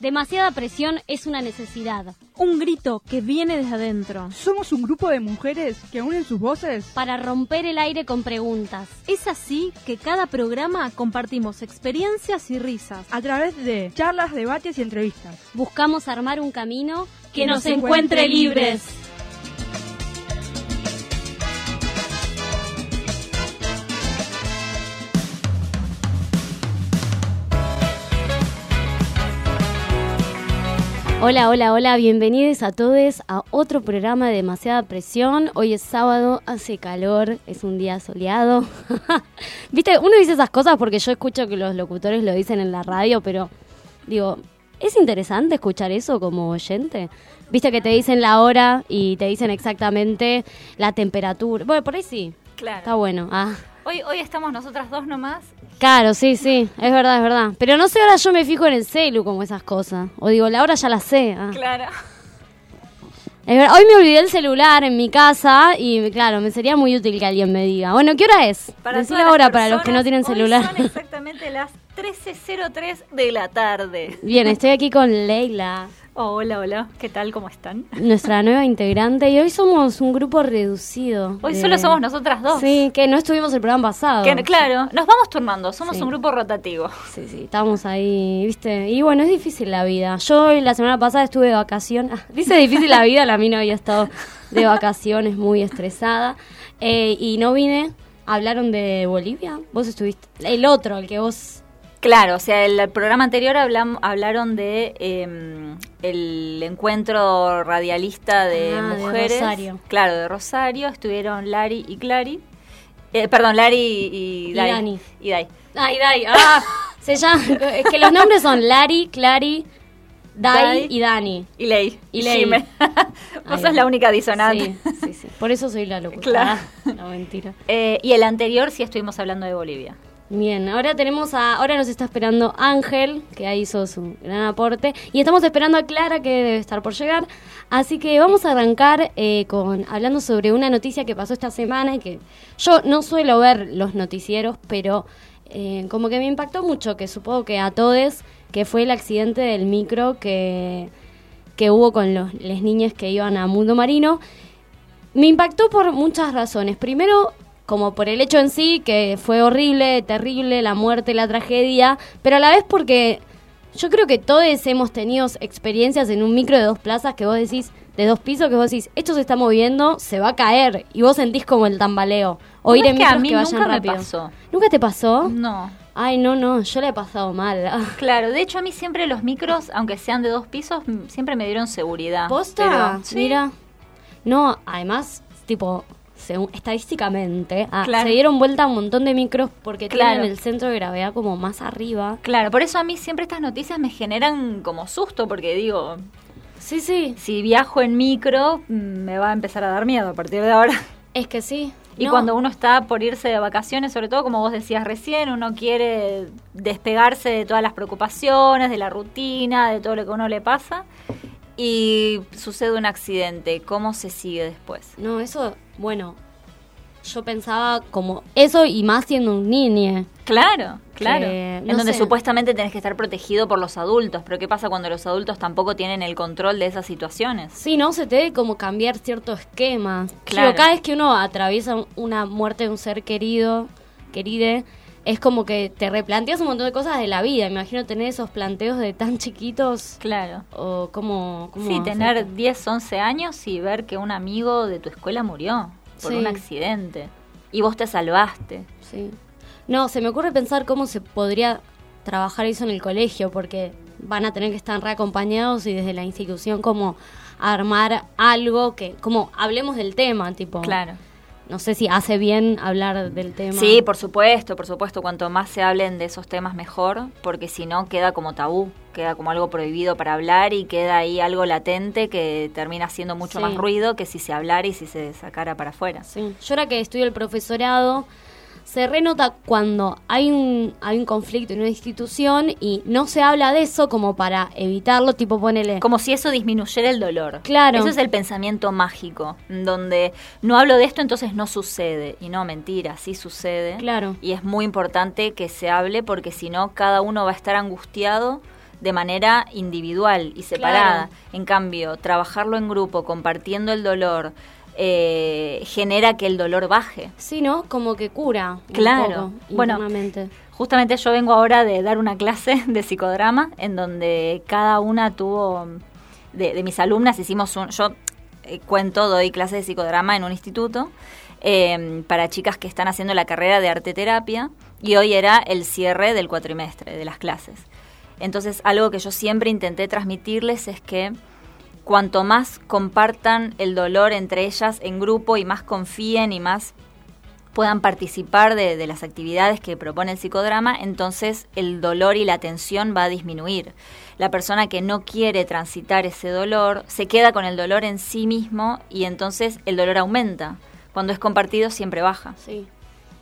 Demasiada presión es una necesidad. Un grito que viene desde adentro. Somos un grupo de mujeres que unen sus voces para romper el aire con preguntas. Es así que cada programa compartimos experiencias y risas a través de charlas, debates y entrevistas. Buscamos armar un camino que, nos, encuentre libres. Hola, hola, hola, bienvenidos a todos a otro programa de Demasiada Presión. Hoy es sábado, hace calor, es un día soleado. Viste, uno dice esas cosas porque yo escucho que los locutores lo dicen en la radio, pero digo, es interesante escuchar eso como oyente. Viste que te dicen la hora y te dicen exactamente la temperatura. Bueno, por ahí sí. Claro. Está bueno. Ah. Hoy, hoy estamos nosotras dos nomás Claro, sí, sí, es verdad, es verdad. Pero no sé, ahora yo me fijo en el celu como esas cosas. O digo, la hora ya la sé. Ah. Claro. Hoy me olvidé el celular en mi casa y, claro, me sería muy útil que alguien me diga. Bueno, ¿qué hora es? Para la hora para los que no tienen celular. son exactamente las 13.03 de la tarde. Bien, estoy aquí con Leila. hola, hola, ¿qué tal? ¿Cómo están? Nuestra nueva integrante y hoy somos un grupo reducido. Hoy solo somos nosotras dos. Sí, que no estuvimos el programa pasado. claro, nos vamos turnando, somos un grupo rotativo. Sí, sí, estamos ahí, ¿viste? Y bueno, es difícil la vida. Yo la semana pasada estuve de vacaciones. dice difícil la vida, la mina había estado de vacaciones muy estresada. Eh, y no vine. Hablaron de Bolivia. Vos estuviste. El otro, el que vos Claro, o sea, el, programa anterior hablaron de em, el encuentro radialista de ah, mujeres. De Rosario. Claro, de Rosario. Estuvieron Lari y Clary. Eh, perdón, Lari y, Dai. Dani. Y Dai. Ah, y Dai. Ah, se llama, es que los nombres son Lari, Clary, Dai, y Dani. Y Ley. Y Ley. Vos sos la única disonante. Sí, sí, sí. Por eso soy la locutora. Claro. Ah, no, mentira. Eh, y el anterior sí estuvimos hablando de Bolivia. Bien, ahora tenemos a, ahora nos está esperando Ángel, que ahí hizo su gran aporte, y estamos esperando a Clara, que debe estar por llegar. Así que vamos a arrancar eh, con hablando sobre una noticia que pasó esta semana y que yo no suelo ver los noticieros, pero eh, como que me impactó mucho, que supongo que a todos, que fue el accidente del micro que, que hubo con los, las niñas que iban a Mundo Marino. Me impactó por muchas razones. Primero, como por el hecho en sí, que fue horrible, terrible, la muerte, la tragedia, pero a la vez porque yo creo que todos hemos tenido experiencias en un micro de dos plazas que vos decís, de dos pisos, que vos decís, esto se está moviendo, se va a caer, y vos sentís como el tambaleo. O ir en micros que, vayan nunca rápido. Me pasó. ¿Nunca te pasó? No. Ay, no, no, yo le he pasado mal. Claro, de hecho a mí siempre los micros, aunque sean de dos pisos, siempre me dieron seguridad. ¿Posta? Mira. No, además, tipo, estadísticamente, ah, se dieron vuelta un montón de micros porque tienen el centro de gravedad como más arriba. Claro, por eso a mí siempre estas noticias me generan como susto, porque digo, sí, sí. Si viajo en micro, mm, me va a empezar a dar miedo a partir de ahora. Es que sí. Y cuando uno está por irse de vacaciones, sobre todo como vos decías recién, uno quiere despegarse de todas las preocupaciones, de la rutina, de todo lo que a uno le pasa y sucede un accidente, ¿cómo se sigue después? No, eso, bueno, yo pensaba como eso y más siendo un niño. Claro, claro. en donde supuestamente tenés que estar protegido por los adultos, pero ¿qué pasa cuando los adultos tampoco tienen el control de esas situaciones? Sí, no, se te debe como cambiar cierto esquema. Claro. cada vez que uno atraviesa una muerte de un ser querido, queride, es como que te replanteas un montón de cosas de la vida. imagino tener esos planteos de tan chiquitos. Claro. O como... Sí, tener 10, 11 años y ver que un amigo de tu escuela murió por un accidente. Y vos te salvaste. Sí. No, se me ocurre pensar cómo se podría trabajar eso en el colegio, porque van a tener que estar reacompañados y desde la institución como armar algo que, como hablemos del tema, tipo. Claro no sé si hace bien hablar del tema. Sí, por supuesto, por supuesto. Cuanto más se hablen de esos temas, mejor, porque si no, queda como tabú, queda como algo prohibido para hablar y queda ahí algo latente que termina haciendo mucho más ruido que si se hablara y si se sacara para afuera. Sí. Yo ahora que estudio el profesorado, se renota cuando hay un, hay un conflicto en una institución y no se habla de eso como para evitarlo, tipo ponele... Como si eso disminuyera el dolor. Claro. Eso es el pensamiento mágico, donde no hablo de esto entonces no sucede. Y no, mentira, sí sucede. Claro. Y es muy importante que se hable porque si no cada uno va a estar angustiado de manera individual y separada. Claro. En cambio, trabajarlo en grupo, compartiendo el dolor, eh, genera que el dolor baje. Sí, ¿no? Como que cura. un Claro. poco, Bueno. Justamente yo vengo ahora de dar una clase de psicodrama en donde cada una tuvo, de, de mis alumnas hicimos un, yo eh, cuento, doy clases de psicodrama en un instituto eh, para chicas que están haciendo la carrera de arte terapia y hoy era el cierre del cuatrimestre de las clases. Entonces algo que yo siempre intenté transmitirles es que cuanto más compartan el dolor entre ellas en grupo y más confíen y más puedan participar de, de, las actividades que propone el psicodrama, entonces el dolor y la tensión va a disminuir. La persona que no quiere transitar ese dolor se queda con el dolor en sí mismo y entonces el dolor aumenta. Cuando es compartido siempre baja. Sí.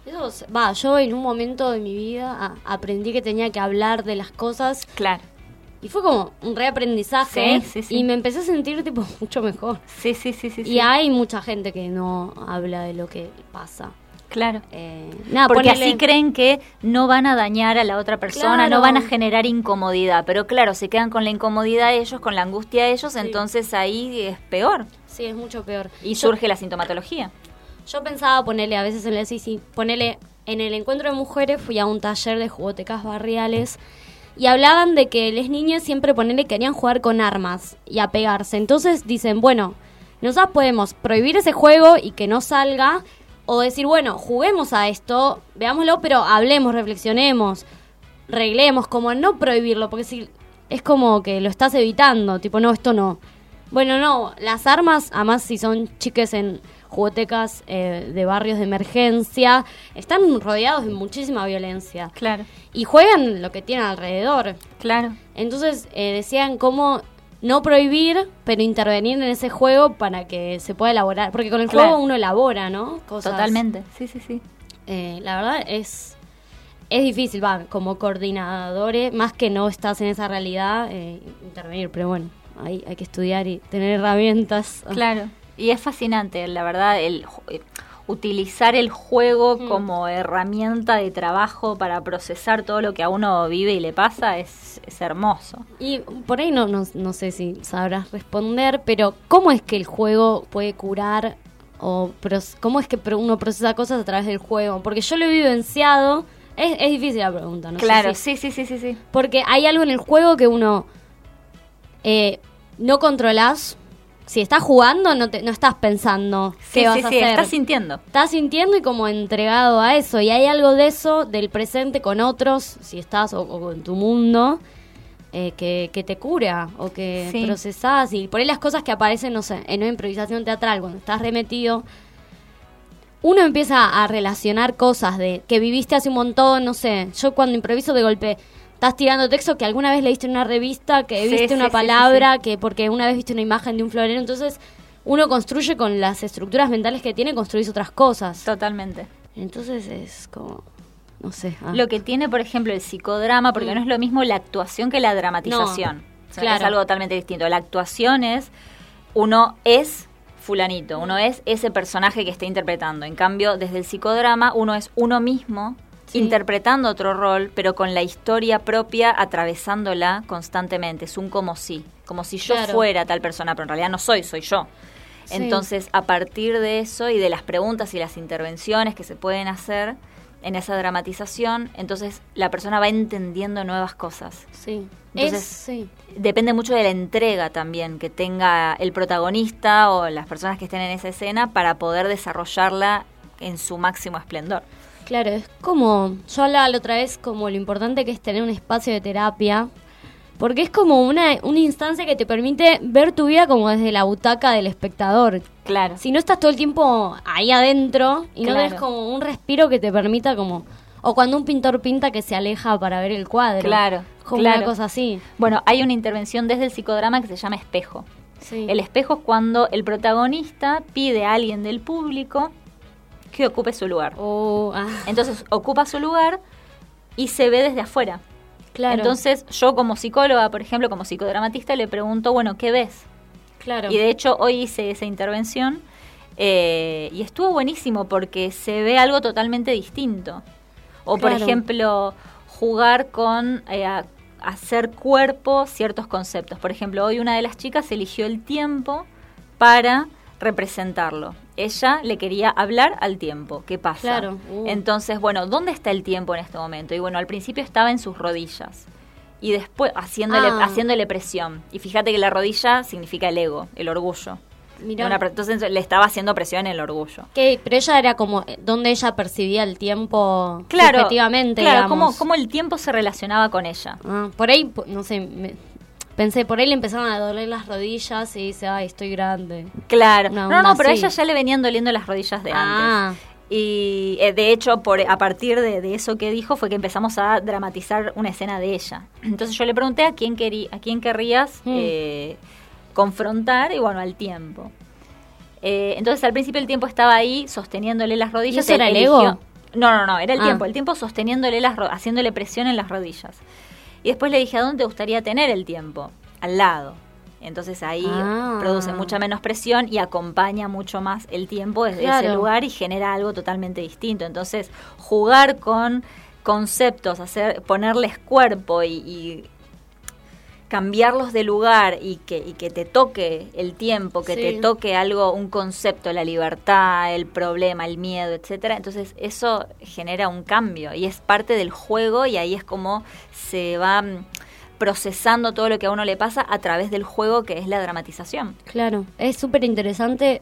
Eso, es- va, yo en un momento de mi vida aprendí que tenía que hablar de las cosas Claro. Y fue como un reaprendizaje Sí, sí, sí. y me empecé a sentir tipo mucho mejor. Sí, sí, sí, sí. y sí. hay mucha gente que no habla de lo que pasa. Claro. Eh, nada, Porque ponele- así creen que no van a dañar a la otra persona, Claro. no van a generar incomodidad. Pero claro, se quedan con la incomodidad ellos, con la angustia ellos, entonces ahí es peor. Sí, es mucho peor. Y Yo- surge la sintomatología. Yo pensaba ponerle a veces en el sí, ponerle en el encuentro de mujeres fui a un taller de jugotecas barriales y hablaban de que las niñas siempre ponerle querían jugar con armas y a pegarse. Entonces dicen, bueno, nosotros podemos prohibir ese juego y que no salga o decir, bueno, juguemos a esto, veámoslo, pero hablemos, reflexionemos, reglemos, como no prohibirlo, porque si es como que lo estás evitando, tipo, no, esto no. Bueno, no, las armas, además si son chiques en jugotecas eh, de barrios de emergencia, están rodeados de muchísima violencia Claro, y juegan lo que tienen alrededor. claro. Entonces eh, decían cómo no prohibir, pero intervenir en ese juego para que se pueda elaborar, porque con el Claro. juego uno elabora, ¿no? Cosas. Totalmente. Sí, sí, sí. Eh, la verdad es es difícil, va, como coordinadores, más que no estás en esa realidad, eh, intervenir, pero bueno, ahí hay que estudiar y tener herramientas. Claro. Y es fascinante, la verdad, el eh, utilizar el juego Mm. como herramienta de trabajo para procesar todo lo que a uno vive y le pasa es, es hermoso. Y por ahí no, no, no sé si sabrás responder, pero ¿cómo es que el juego puede curar o cómo es que uno procesa cosas a través del juego? Porque yo lo he vivenciado, es, es difícil la pregunta, ¿no? sé claro, sí, sí, sí, sí, sí. Porque hay algo en el juego que uno eh, no controlas. Si estás jugando, no, te, no estás pensando Sí, qué vas sí, a sí, hacer. estás sintiendo. Estás sintiendo y como entregado a eso. Y hay algo de eso, del presente con otros, si estás o, o en tu mundo, eh, que, que te cura o que procesás. Y por ahí las cosas que aparecen, no sé, en una improvisación teatral, cuando estás remetido, uno empieza a relacionar cosas de que viviste hace un montón, no sé. Yo cuando improviso de golpe, estás tirando texto que alguna vez leíste en una revista, que Sí, viste sí, una sí, palabra, que porque una vez viste una imagen de un florero, entonces uno construye con las estructuras mentales que tiene, construís otras cosas. Totalmente. Entonces es como, no sé. ah. Lo que tiene, por ejemplo, el psicodrama, porque Mm. no es lo mismo la actuación que la dramatización. No, O sea, claro. Es algo totalmente distinto. La actuación es, uno es fulanito, uno es ese personaje que está interpretando. En cambio, desde el psicodrama, uno es uno mismo Sí. interpretando otro rol, pero con la historia propia atravesándola constantemente. Es un como si, como si yo Claro. fuera tal persona, pero en realidad no soy, soy yo. Sí. Entonces, a partir de eso y de las preguntas y las intervenciones que se pueden hacer en esa dramatización, entonces la persona va entendiendo nuevas cosas. Sí. Entonces- es, sí. Depende mucho de la entrega también que tenga el protagonista o las personas que estén en esa escena para poder desarrollarla en su máximo esplendor. Claro, es como, yo hablaba la otra vez como lo importante que es tener un espacio de terapia, porque es como una, una instancia que te permite ver tu vida como desde la butaca del espectador. Claro. Si no estás todo el tiempo ahí adentro y no tenés como un respiro que te permita como... O cuando un pintor pinta que se aleja para ver el cuadro. Claro, Como claro. una cosa así. Bueno, hay una intervención desde el psicodrama que se llama espejo. Sí. El espejo es cuando el protagonista pide a alguien del público que ocupe su lugar. Oh, ah, Entonces ocupa su lugar y se ve desde afuera. claro. Entonces yo como psicóloga, por ejemplo, como psicodramatista, le pregunto, bueno, ¿qué ves? claro. Y de hecho hoy hice esa intervención eh, y estuvo buenísimo porque se ve algo totalmente distinto. O por ejemplo, jugar con, eh, hacer cuerpo ciertos conceptos. Por ejemplo, hoy una de las chicas eligió el tiempo para representarlo. Ella le quería hablar al tiempo. ¿Qué pasa? Claro. Uh. Entonces, bueno, ¿dónde está el tiempo en este momento? Y bueno, al principio estaba en sus rodillas. Y después haciéndole, Ah. haciéndole presión. Y fíjate que la rodilla significa el ego, el orgullo. Mirá. Entonces le estaba haciendo presión en el orgullo. Que- pero ella era como eh, donde ella percibía el tiempo Claro, efectivamente. claro cómo, cómo el tiempo se relacionaba con ella. Ah, por ahí, no sé, me- pensé, por ahí le empezaron a doler las rodillas y dice, ay, estoy grande. Claro. No, onda no, pero a ella ya le venían doliendo las rodillas de Ah. antes. Y eh, de hecho, por, a partir de, de eso que dijo, fue que empezamos a dramatizar una escena de ella. Entonces yo le pregunté a quién, querí, a quién querrías Mm. eh, confrontar, y bueno, al tiempo. Eh, entonces al principio el tiempo estaba ahí sosteniéndole las rodillas. eso él era el ego? No, no, no, era el Ah. tiempo. El tiempo sosteniéndole las haciéndole presión en las rodillas. Y después le dije, ¿a dónde te gustaría tener el tiempo? Al lado. Entonces ahí Ah. produce mucha menos presión y acompaña mucho más el tiempo desde ese lugar y genera algo totalmente distinto. Entonces, jugar con conceptos, hacer, ponerles cuerpo y, y cambiarlos de lugar y que, y que te toque el tiempo, que Sí. te toque algo, un concepto, la libertad, el problema, el miedo, etcétera. Entonces eso genera un cambio y es parte del juego y ahí es como se va mm, procesando todo lo que a uno le pasa a través del juego que es la dramatización. Claro, es súper interesante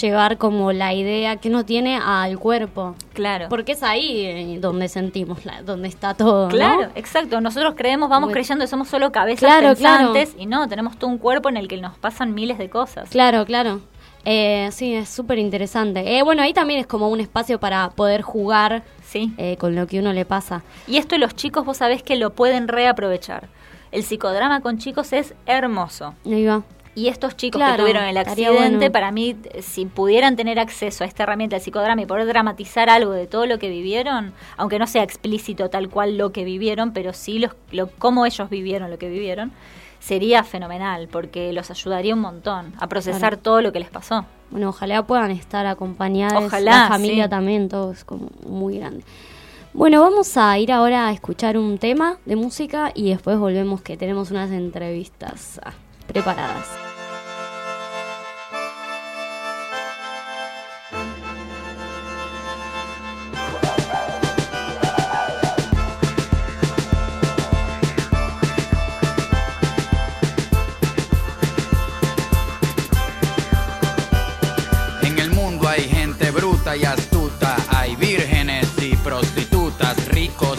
llevar como la idea que uno tiene al cuerpo. Claro. Porque es ahí eh, donde sentimos, la, donde está todo. ¿no? Claro, exacto. Nosotros creemos, vamos Bueno. creyendo que somos solo cabezas Claro, claro. pensantes y no, tenemos todo un cuerpo en el que nos pasan miles de cosas. Claro, claro. Eh, sí, es súper interesante. Eh, bueno, ahí también es como un espacio para poder jugar Sí. eh, con lo que uno le pasa. Y esto los chicos, vos sabés que lo pueden reaprovechar. El psicodrama con chicos es hermoso. Ahí va. Y estos chicos Claro, que tuvieron el accidente, bueno. para mí, si pudieran tener acceso a esta herramienta del psicodrama y poder dramatizar algo de todo lo que vivieron, aunque no sea explícito tal cual lo que vivieron, pero sí los, lo, cómo ellos vivieron lo que vivieron, sería fenomenal, porque los ayudaría un montón a procesar Claro. todo lo que les pasó. Bueno, ojalá puedan estar acompañados. Ojalá, La familia sí. también, todo es como muy grande. Bueno, vamos a ir ahora a escuchar un tema de música y después volvemos que tenemos unas entrevistas ah, En el mundo hay gente bruta y astuta, hay vírgenes y prostitutas, ricos,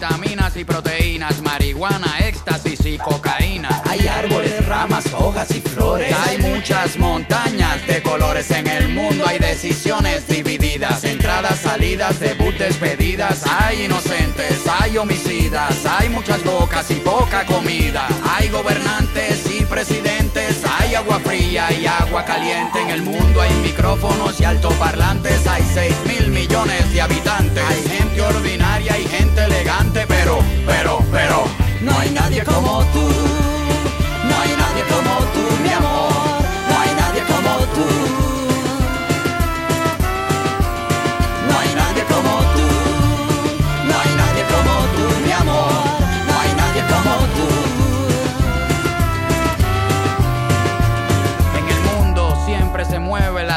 Vitaminas y proteínas, marihuana, éxtasis y cocaína. Hay árboles, ramas, hojas y flores. Hay muchas montañas de colores en el mundo. Hay decisiones entradas, salidas, debut, despedidas. Hay inocentes, hay homicidas, hay muchas bocas y poca comida. Hay gobernantes y presidentes, hay agua fría y agua caliente. En el mundo hay micrófonos y altoparlantes. Hay 6 mil millones de habitantes. Hay gente ordinaria y gente elegante, pero, pero, pero, no hay nadie como tú. No hay nadie como tú, mi amor.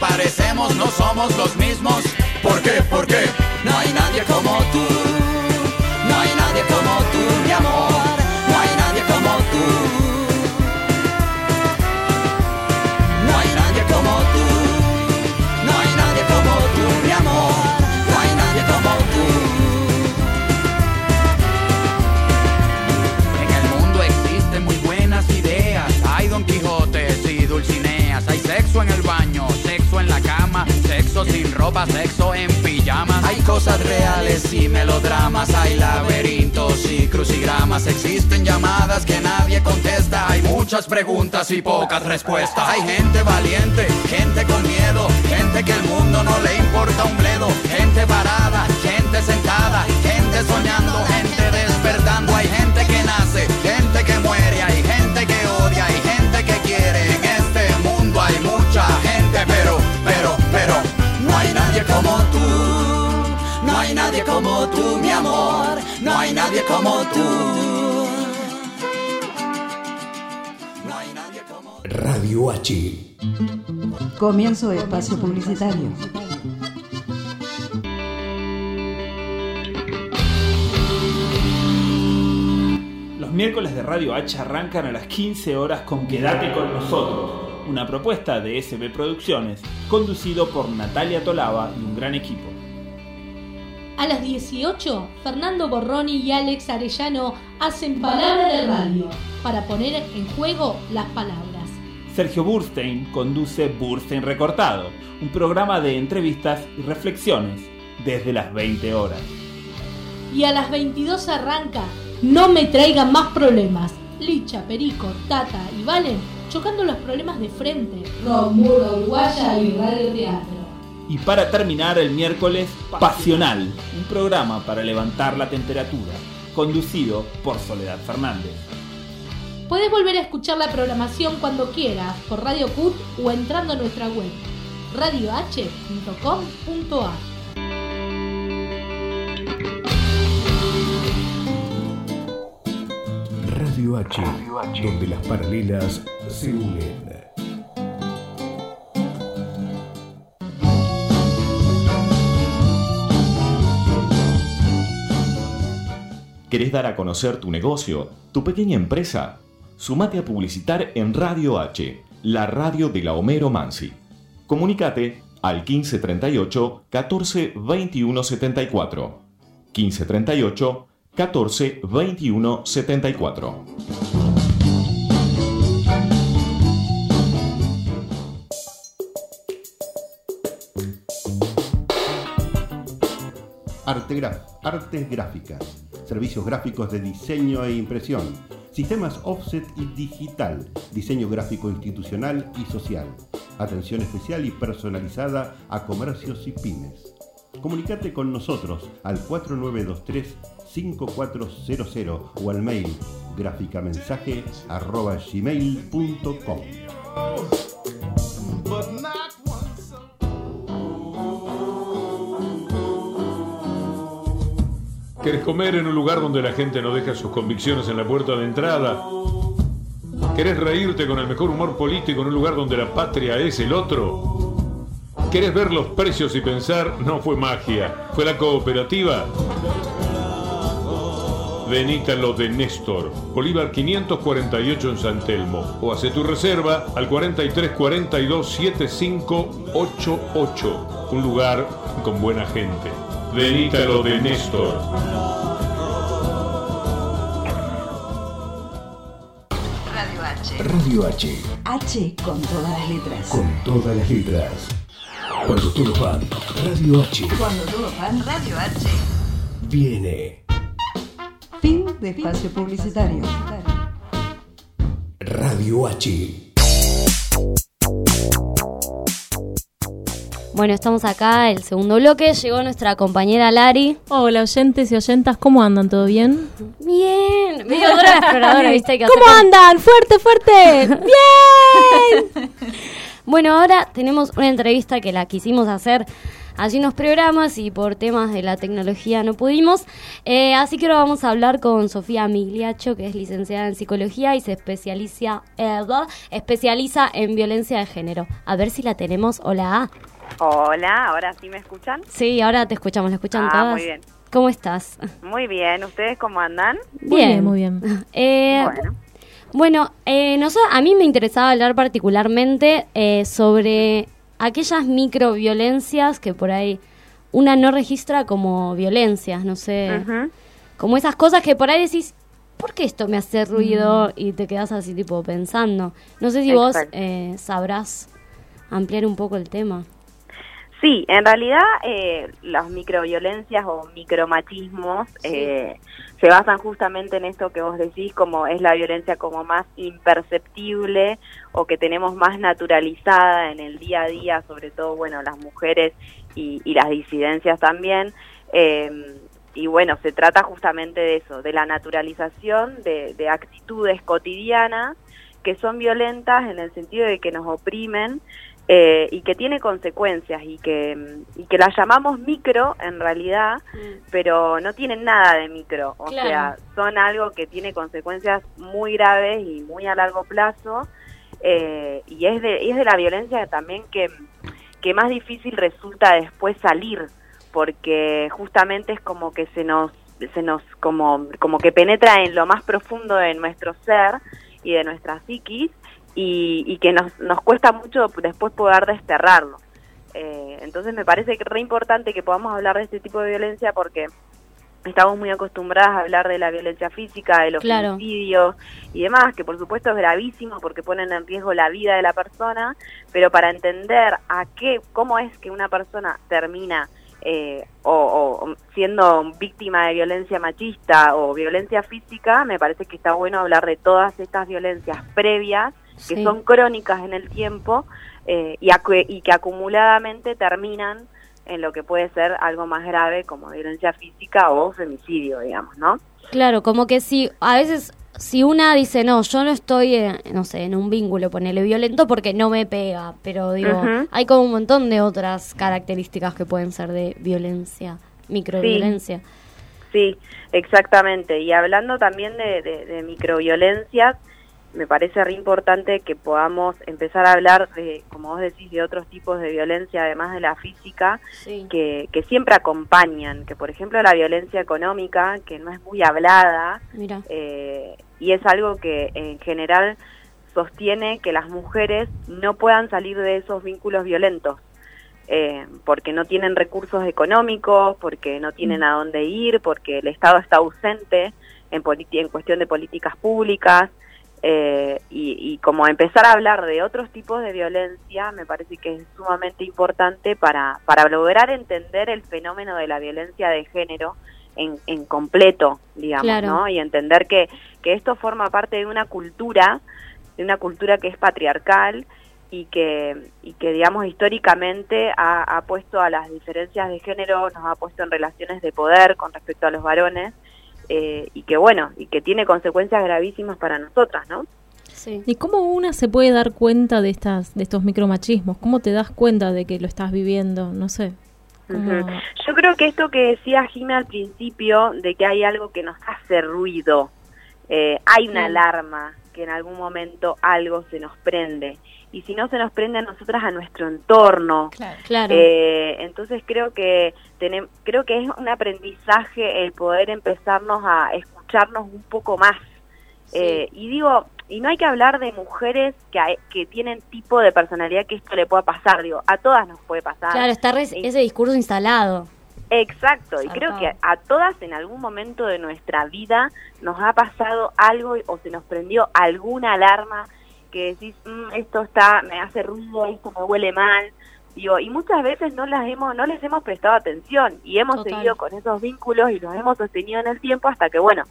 parecemos, no somos los mismos. ¿Por qué? ¿Por qué? No hay nadie como tú. Ropa, sexo en pijamas. Hay cosas reales y melodramas, hay laberintos y crucigramas. Existen llamadas que nadie contesta, hay muchas preguntas y pocas respuestas. Hay gente valiente, gente con miedo, gente que el mundo no le importa un bledo, gente parada, gente sentada, gente soñando, gente despertando. Nadie como tú, mi amor. No hay nadie como tú. No hay nadie como Radio H. Comienzo de espacio publicitario. Los miércoles de Radio H arrancan a las 15 horas con Quédate con nosotros, una propuesta de SB Producciones, conducido por Natalia Tolava y un gran equipo. A las 18, Fernando Borroni y Alex Arellano hacen Palabra de Radio para poner en juego las palabras. Sergio Burstein conduce Burstein Recortado, un programa de entrevistas y reflexiones desde las 20 horas. Y a las 22 arranca No me traigan más problemas. Licha, Perico, Tata y Valen chocando los problemas de frente. Rock, Muro, Uruguaya y Radio Teatro. Y para terminar el miércoles, Pasional, un programa para levantar la temperatura, conducido por Soledad Fernández. Puedes volver a escuchar la programación cuando quieras por Radio CUT o entrando a nuestra web radioh.com.ar. Radio H, donde las paralelas se unen. ¿Querés dar a conocer tu negocio, tu pequeña empresa? Sumate a publicitar en Radio H, la radio de la Homero Mansi. Comunicate al 1538 14 21 74. 1538 14 21 74. Artegraf, artes gráficas, servicios gráficos de diseño e impresión, sistemas offset y digital, diseño gráfico institucional y social, atención especial y personalizada a comercios y pymes. Comunicate con nosotros al 4923-5400 o al mail gráficamensaje.gmail.com ¿Querés comer en un lugar donde la gente no deja sus convicciones en la puerta de entrada? ¿Querés reírte con el mejor humor político en un lugar donde la patria es el otro? ¿Querés ver los precios y pensar, no fue magia, fue la cooperativa? Venite a lo de Néstor, Bolívar 548 en San Telmo, o hace tu reserva al 4342 7588, un lugar con buena gente. Venite a lo de Néstor. Radio H. Radio H, H con todas las letras. con todas las letras. Cuando todos van, Radio H Cuando todos van, Radio H. viene. Fin de espacio publicitario. Radio H. Bueno, estamos acá, el segundo bloque. Llegó nuestra compañera Lari. Hola, oyentes y oyentas, ¿cómo andan? ¿Todo bien? Bien. Medio dura la exploradora, ¿viste? Que ¿Cómo andan? ¡Fuerte, fuerte! ¡Bien! Bueno, ahora tenemos una entrevista que la quisimos hacer allí en los programas y por temas de la tecnología no pudimos. Eh, así que ahora vamos a hablar con Sofía Migliacho, que es licenciada en psicología y se especializa, eh, especializa en violencia de género. A ver si la tenemos. Hola. Hola, ¿ahora sí me escuchan? Sí, ahora te escuchamos. ¿La escuchan Ah, todas? muy bien. ¿Cómo estás? Muy bien, ¿ustedes cómo andan? Muy bien, muy bien. Eh, Bueno. Bueno, eh, noso- a mí me interesaba hablar particularmente eh, sobre aquellas microviolencias que por ahí una no registra como violencias, no sé, como esas cosas que por ahí decís, ¿por qué esto me hace ruido? Y te quedas así tipo pensando. No sé si vos Exacto. eh, sabrás ampliar un poco el tema. Sí, en realidad eh, las microviolencias o micromachismos eh, se basan justamente en esto que vos decís, como es la violencia como más imperceptible o que tenemos más naturalizada en el día a día, sobre todo, bueno, las mujeres y, y las disidencias también. Eh, y bueno, se trata justamente de eso, de la naturalización de, de actitudes cotidianas que son violentas en el sentido de que nos oprimen eh, y que tiene consecuencias y que, y que las llamamos micro en realidad, pero no tienen nada de micro, o Claro. sea, son algo que tiene consecuencias muy graves y muy a largo plazo eh, y es de, y es de la violencia también que, que más difícil resulta después salir, porque justamente es como que se nos se nos como como que penetra en lo más profundo de nuestro ser y de nuestra psiquis y, y que nos, nos cuesta mucho después poder desterrarlo. Eh, entonces me parece que re importante que podamos hablar de este tipo de violencia porque estamos muy acostumbradas a hablar de la violencia física, de los Claro. homicidios y demás, que por supuesto es gravísimo porque ponen en riesgo la vida de la persona, pero para entender a qué, cómo es que una persona termina eh, o, o siendo víctima de violencia machista o violencia física, me parece que está bueno hablar de todas estas violencias previas que Sí. son crónicas en el tiempo eh, y, y que acumuladamente terminan en lo que puede ser algo más grave como violencia física o femicidio, digamos, ¿no? Claro, como que si a veces si una dice, no, yo no estoy, eh, no sé, en un vínculo, ponele violento porque no me pega, pero digo, hay como un montón de otras características que pueden ser de violencia, microviolencia. Sí, exactamente. Y hablando también de, de, de microviolencias, me parece re importante que podamos empezar a hablar de, como vos decís, de otros tipos de violencia, además de la física, que, que siempre acompañan, que por ejemplo la violencia económica, que no es muy hablada, Mira. eh, y es algo que en general sostiene que las mujeres no puedan salir de esos vínculos violentos. eh, porque no tienen recursos económicos, porque no tienen a dónde ir, porque el Estado está ausente en, en cuestión de políticas públicas, eh, y, y como empezar a hablar de otros tipos de violencia me parece que es sumamente importante para, para lograr entender el fenómeno de la violencia de género en, en completo, digamos, Claro. ¿no? Y entender que, que esto forma parte de una cultura, de una cultura que es patriarcal y que, y que digamos, históricamente ha, ha puesto a las diferencias de género, nos ha puesto en relaciones de poder con respecto a los varones, eh, y que bueno, y que tiene consecuencias gravísimas para nosotras, ¿no? Sí. ¿Y cómo una se puede dar cuenta de estas de estos micromachismos? ¿Cómo te das cuenta de que lo estás viviendo? No sé. ¿Cómo- Ujú. Yo creo que esto que decía Jimmy al principio, de que hay algo que nos hace ruido, eh, hay una Sí. alarma que en algún momento algo se nos prende. Y si no se nos prende a nosotras, a nuestro entorno. Claro. Eh, entonces creo que tenem- creo que es un aprendizaje el poder empezarnos a escucharnos un poco más. Eh, y digo, y no hay que hablar de mujeres que, hay- que tienen tipo de personalidad que esto le pueda pasar, digo, a todas nos puede pasar. Claro, está re- Y- ese discurso instalado. Exacto, y creo que a todas en algún momento de nuestra vida nos ha pasado algo o se nos prendió alguna alarma que decís, "Mm, esto está, me hace ruido, esto me huele mal. Digo, y muchas veces no las hemos, no les hemos prestado atención y hemos Total. seguido con esos vínculos y los hemos sostenido en el tiempo hasta que bueno,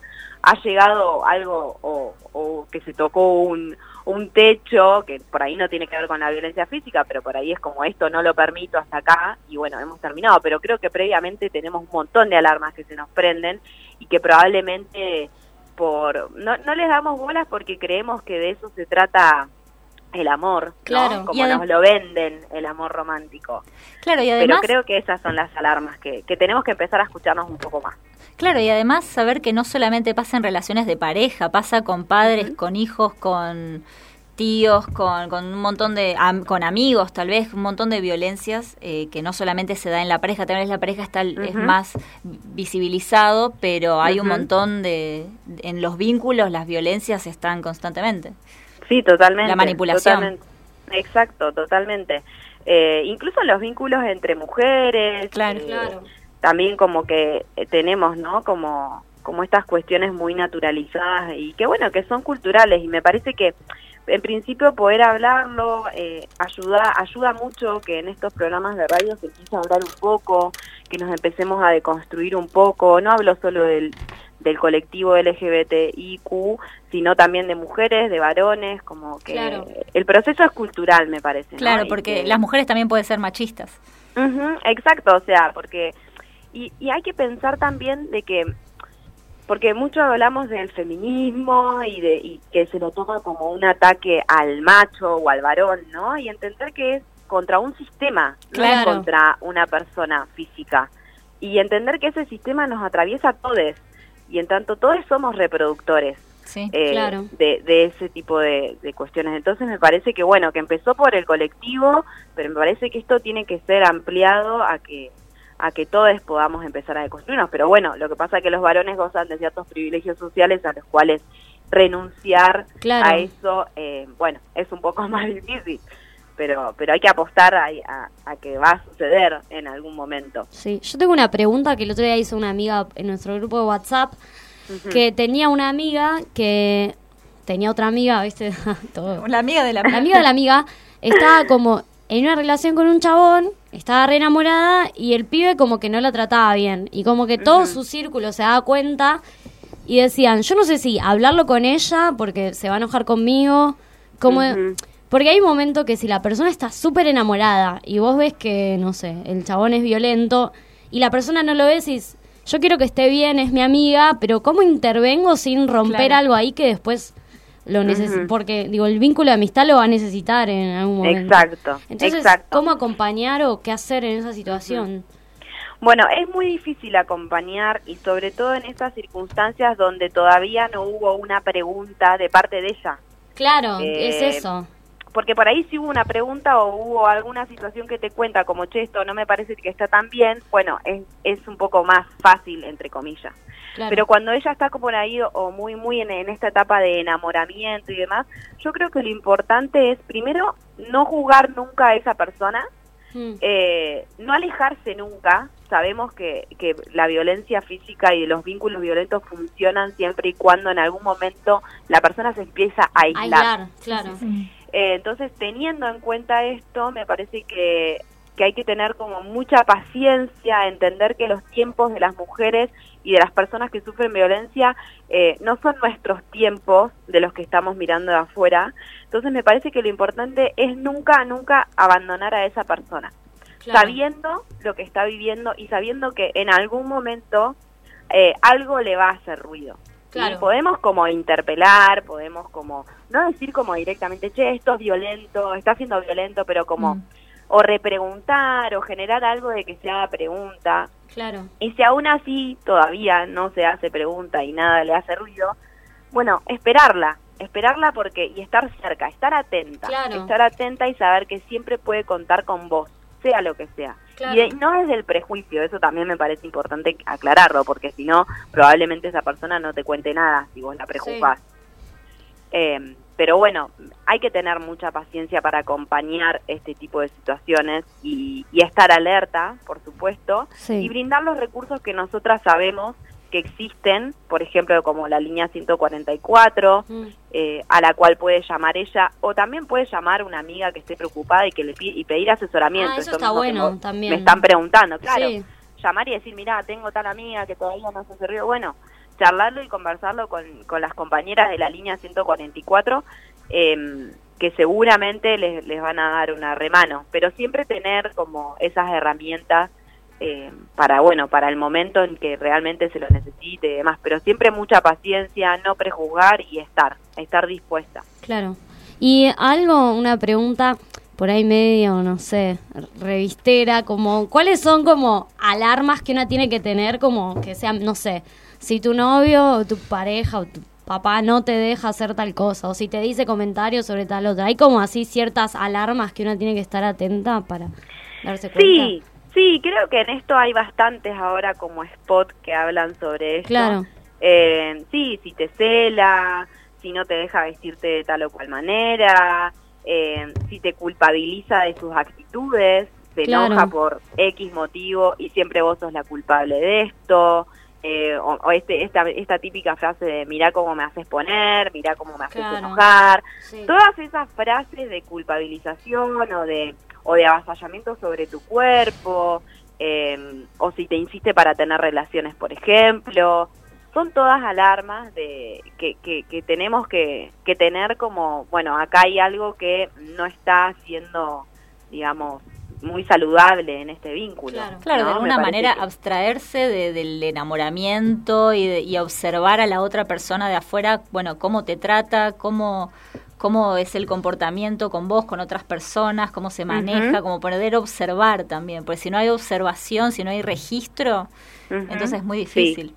ha llegado algo o, o que se tocó un, un techo que por ahí no tiene que ver con la violencia física, pero por ahí es como esto no lo permito hasta acá y bueno, hemos terminado, pero creo que previamente tenemos un montón de alarmas que se nos prenden y que probablemente por no, no les damos bolas porque creemos que de eso se trata el amor. Claro, como nos lo venden el amor romántico. Claro, y Pero además, creo que esas son las alarmas que, que tenemos que empezar a escucharnos un poco más. claro, y además saber que no solamente pasa en relaciones de pareja, pasa con padres, con hijos, con tíos, con, con un montón de, am- con amigos tal vez, un montón de violencias eh, que no solamente se da en la pareja, tal vez la pareja está, es más visibilizado, pero hay un montón de, en los vínculos las violencias están constantemente. Sí, totalmente. La manipulación. totalmente. Exacto, totalmente. Eh, incluso los vínculos entre mujeres. Claro. eh, También como que eh, tenemos, ¿no? Como, como estas cuestiones muy naturalizadas y que bueno, que son culturales y me parece que en principio poder hablarlo eh, ayuda, ayuda mucho que en estos programas de radio se empiece a hablar un poco, que nos empecemos a deconstruir un poco. No hablo solo del, del colectivo LGBTIQ, sino también de mujeres, de varones, como que Claro. el proceso es cultural, me parece. Claro, porque que- las mujeres también pueden ser machistas. Ujú, exacto, o sea, porque y, y hay que pensar también de que porque mucho hablamos del feminismo y de y que se lo toma como un ataque al macho o al varón, ¿no? Y entender que es contra un sistema, no es contra una persona física. Y entender que ese sistema nos atraviesa a todos y en tanto todos somos reproductores Sí, eh, Claro. de, de ese tipo de, de cuestiones. Entonces me parece que, bueno, que empezó por el colectivo, pero me parece que esto tiene que ser ampliado a que a que todos podamos empezar a deconstruirnos. Pero bueno, lo que pasa es que los varones gozan de ciertos privilegios sociales a los cuales renunciar Claro. a eso, eh, bueno, es un poco más difícil. Pero, pero hay que apostar a, a- a que va a suceder en algún momento. Sí, yo tengo una pregunta que el otro día hizo una amiga en nuestro grupo de WhatsApp, que tenía una amiga que tenía otra amiga, ¿viste? Todo. La amiga de la La amiga de la amiga estaba como en una relación con un chabón, estaba re enamorada y el pibe como que no la trataba bien. Y como que todo su círculo se daba cuenta y decían, yo no sé si hablarlo con ella porque se va a enojar conmigo, como... Ujú. Porque hay un momento que si la persona está súper enamorada y vos ves que, no sé, el chabón es violento y la persona no lo ves y yo quiero que esté bien, es mi amiga, pero ¿cómo intervengo sin romper Claro. algo ahí que después lo? Ujú. Porque, digo, el vínculo de amistad lo va a necesitar en algún momento. Exacto, Entonces, exacto. ¿cómo acompañar o qué hacer en esa situación? Bueno, es muy difícil acompañar y sobre todo en estas circunstancias donde todavía no hubo una pregunta de parte de ella. Claro, Eh, es eso. Porque por ahí si hubo una pregunta o hubo alguna situación que te cuenta como, che, esto no me parece que está tan bien, bueno, es, es un poco más fácil, entre comillas. Claro. Pero cuando ella está como por ahí o- muy, muy en, en esta etapa de enamoramiento y demás, yo creo que lo importante es, primero, no juzgar nunca a esa persona, Mm. eh, no alejarse nunca. Sabemos que, que la violencia física y los vínculos violentos funcionan siempre y cuando en algún momento la persona se empieza a aislar. Aislar, claro. Eh, entonces, teniendo en cuenta esto, me parece que, que hay que tener como mucha paciencia, entender que los tiempos de las mujeres y de las personas que sufren violencia eh, no son nuestros tiempos de los que estamos mirando de afuera. Entonces, me parece que lo importante es nunca, nunca abandonar a esa persona, Claro. sabiendo lo que está viviendo y sabiendo que en algún momento eh, algo le va a hacer ruido. Podemos como interpelar, podemos como, no decir como directamente, che, esto es violento, está siendo violento, pero como, Mm. o repreguntar, o generar algo de que se haga pregunta. Claro. Y si aún así todavía no se hace pregunta y nada le hace ruido, bueno, esperarla, esperarla porque, y estar cerca, estar atenta, Claro. estar atenta y saber que siempre puede contar con vos, sea lo que sea. Claro. Y de- no desde el prejuicio, eso también me parece importante aclararlo, porque si no, probablemente esa persona no te cuente nada si vos la prejuzgás. Eh, pero bueno, hay que tener mucha paciencia para acompañar este tipo de situaciones y, y estar alerta, por supuesto, Sí. y brindar los recursos que nosotras sabemos que existen, por ejemplo, como la línea 144, Mm. eh, a la cual puede llamar ella, o también puede llamar una amiga que esté preocupada y que le pi- y pedir asesoramiento. Ah, eso Esto está bueno también. Me están preguntando, claro. Sí. Llamar y decir, mira, tengo tal amiga que todavía no se ruido. Bueno, charlarlo y conversarlo con, con las compañeras de la línea 144, eh, que seguramente les, les van a dar una remano, pero siempre tener como esas herramientas eh, para, bueno, para el momento en que realmente se lo necesite y demás, pero siempre mucha paciencia, no prejuzgar y estar, estar dispuesta. Claro. Y algo, una pregunta por ahí medio, no sé, revistera, como, ¿cuáles son como alarmas que una tiene que tener como que sean, no sé, si tu novio o tu pareja o tu papá no te deja hacer tal cosa o si te dice comentarios sobre tal otra? Hay como así ciertas alarmas que una tiene que estar atenta para darse cuenta. Sí, sí, creo que en esto hay bastantes ahora como spot que hablan sobre esto. Claro. Eh, sí, si te cela, si no te deja vestirte de tal o cual manera, eh, si te culpabiliza de sus actitudes, se Claro. enoja por X motivo y siempre vos sos la culpable de esto. eh, o, o este, esta, esta típica frase de mirá cómo me haces poner, mirá cómo me haces Claro. enojar, Sí. todas esas frases de culpabilización o de, o de avasallamiento sobre tu cuerpo, eh, o si te insiste para tener relaciones, por ejemplo, son todas alarmas de que, que, que tenemos que, que tener como, bueno, acá hay algo que no está siendo, digamos, muy saludable en este vínculo. Claro, ¿no? de alguna manera que- abstraerse de- del enamoramiento y, de- y observar a la otra persona de afuera, bueno, cómo te trata, cómo, cómo es el comportamiento con vos, con otras personas, cómo se maneja, como poder observar también, porque si no hay observación, si no hay registro, entonces es muy Sí.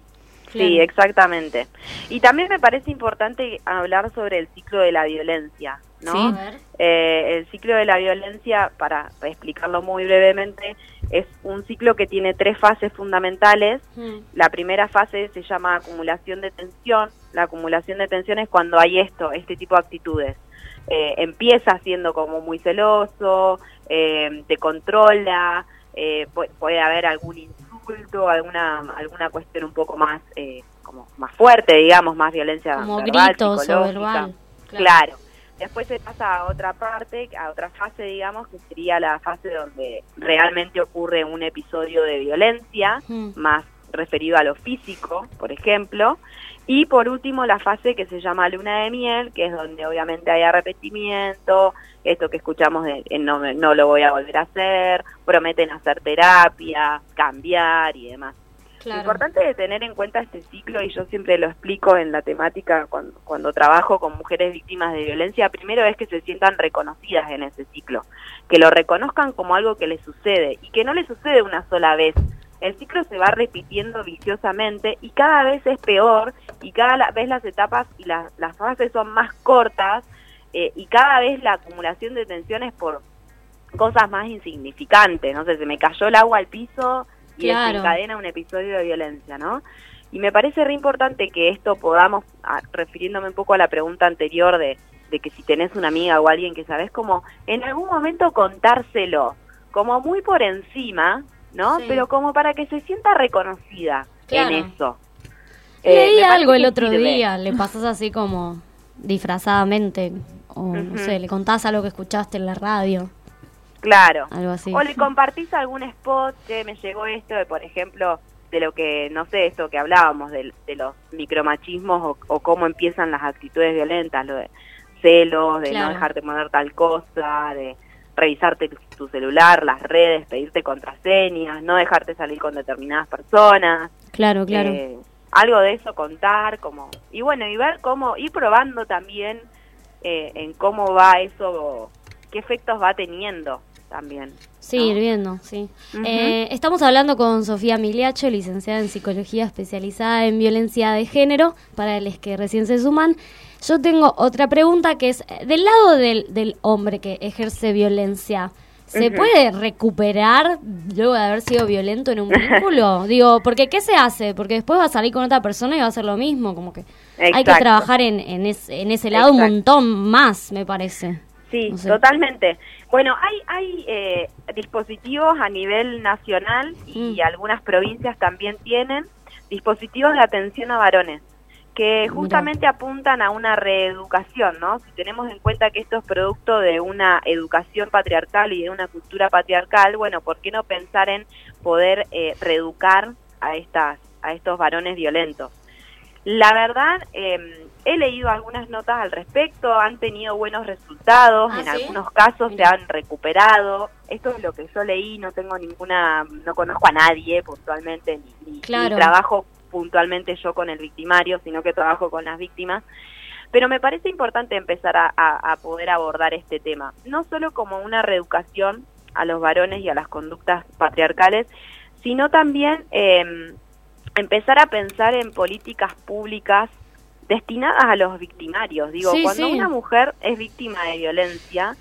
Sí, exactamente. Y también me parece importante hablar sobre el ciclo de la violencia, ¿no? Sí. A ver. Eh, el ciclo de la violencia, para explicarlo muy brevemente, es un ciclo que tiene tres fases fundamentales. La primera fase se llama acumulación de tensión. La acumulación de tensión es cuando hay esto, este tipo de actitudes. Eh, empieza siendo como muy celoso, eh, te controla, eh, pu- puede haber algún insulto, alguna alguna cuestión un poco más eh, como más fuerte, digamos, más violencia Como verbal, gritos o verbal. Claro. Después se pasa a otra parte, a otra fase, digamos, que sería la fase donde realmente ocurre un episodio de violencia, más referido a lo físico, por ejemplo. Y por último, la fase que se llama luna de miel, que es donde obviamente hay arrepentimiento, esto que escuchamos de no, no lo voy a volver a hacer, prometen hacer terapia, cambiar y demás. Lo importante es tener en cuenta este ciclo, y yo siempre lo explico en la temática cuando, cuando trabajo con mujeres víctimas de violencia, primero es que se sientan reconocidas en ese ciclo, que lo reconozcan como algo que les sucede y que no les sucede una sola vez. El ciclo se va repitiendo viciosamente y cada vez es peor y cada vez las etapas y las las fases son más cortas eh, y cada vez la acumulación de tensiones por cosas más insignificantes, no sé, se me cayó el agua al piso y Claro. desencadena un episodio de violencia, ¿no? Y me parece re importante que esto podamos, refiriéndome un poco a la pregunta anterior de, de que si tenés una amiga o alguien que sabes, como en algún momento contárselo, como muy por encima, ¿no? Sí. Pero como para que se sienta reconocida Claro. en eso. Eh, Leí parece algo el otro sirve. día, le pasas así como disfrazadamente, o no sé, le contás algo que escuchaste en la radio. Claro. Algo así. O le compartís algún spot que me llegó esto, de, por ejemplo, de lo que, no sé, esto que hablábamos, de, de los micromachismos o, o cómo empiezan las actitudes violentas, lo de celos, de Claro. no dejarte poner tal cosa, de revisarte tu, celular, las redes, pedirte contraseñas, no dejarte salir con determinadas personas. Claro, claro. Eh, algo de eso contar, como y bueno, y ver cómo, ir probando también eh, en cómo va eso, qué efectos va teniendo también. Sí, ir viendo, sí. Eh, estamos hablando con Sofía Miliacho, licenciada en Psicología especializada en violencia de género, para los que recién se suman. Yo tengo otra pregunta que es, del lado del, del hombre que ejerce violencia, ¿se puede recuperar luego de haber sido violento en un vínculo? Digo, porque ¿qué se hace? Porque después va a salir con otra persona y va a hacer lo mismo, como que hay que trabajar en, en, es- en ese lado un montón más, me parece. Sí, No sé. totalmente. Bueno, hay, hay eh, dispositivos a nivel nacional y Mm. algunas provincias también tienen dispositivos de atención a varones que justamente apuntan a una reeducación, ¿no? Si tenemos en cuenta que esto es producto de una educación patriarcal y de una cultura patriarcal, bueno, ¿por qué no pensar en poder eh, reeducar a estas a estos varones violentos? La verdad, eh, he leído algunas notas al respecto, han tenido buenos resultados, Ah, en ¿sí? algunos casos se han recuperado. Esto es lo que yo leí, no tengo ninguna, no conozco a nadie puntualmente, ni, ni- Claro. ni trabajo puntualmente yo con el victimario, sino que trabajo con las víctimas. Pero me parece importante empezar a, a- a poder abordar este tema, no solo como una reeducación a los varones y a las conductas patriarcales, sino también eh, empezar a pensar en políticas públicas destinadas a los victimarios. Digo, Sí, cuando sí. una mujer es víctima de violencia,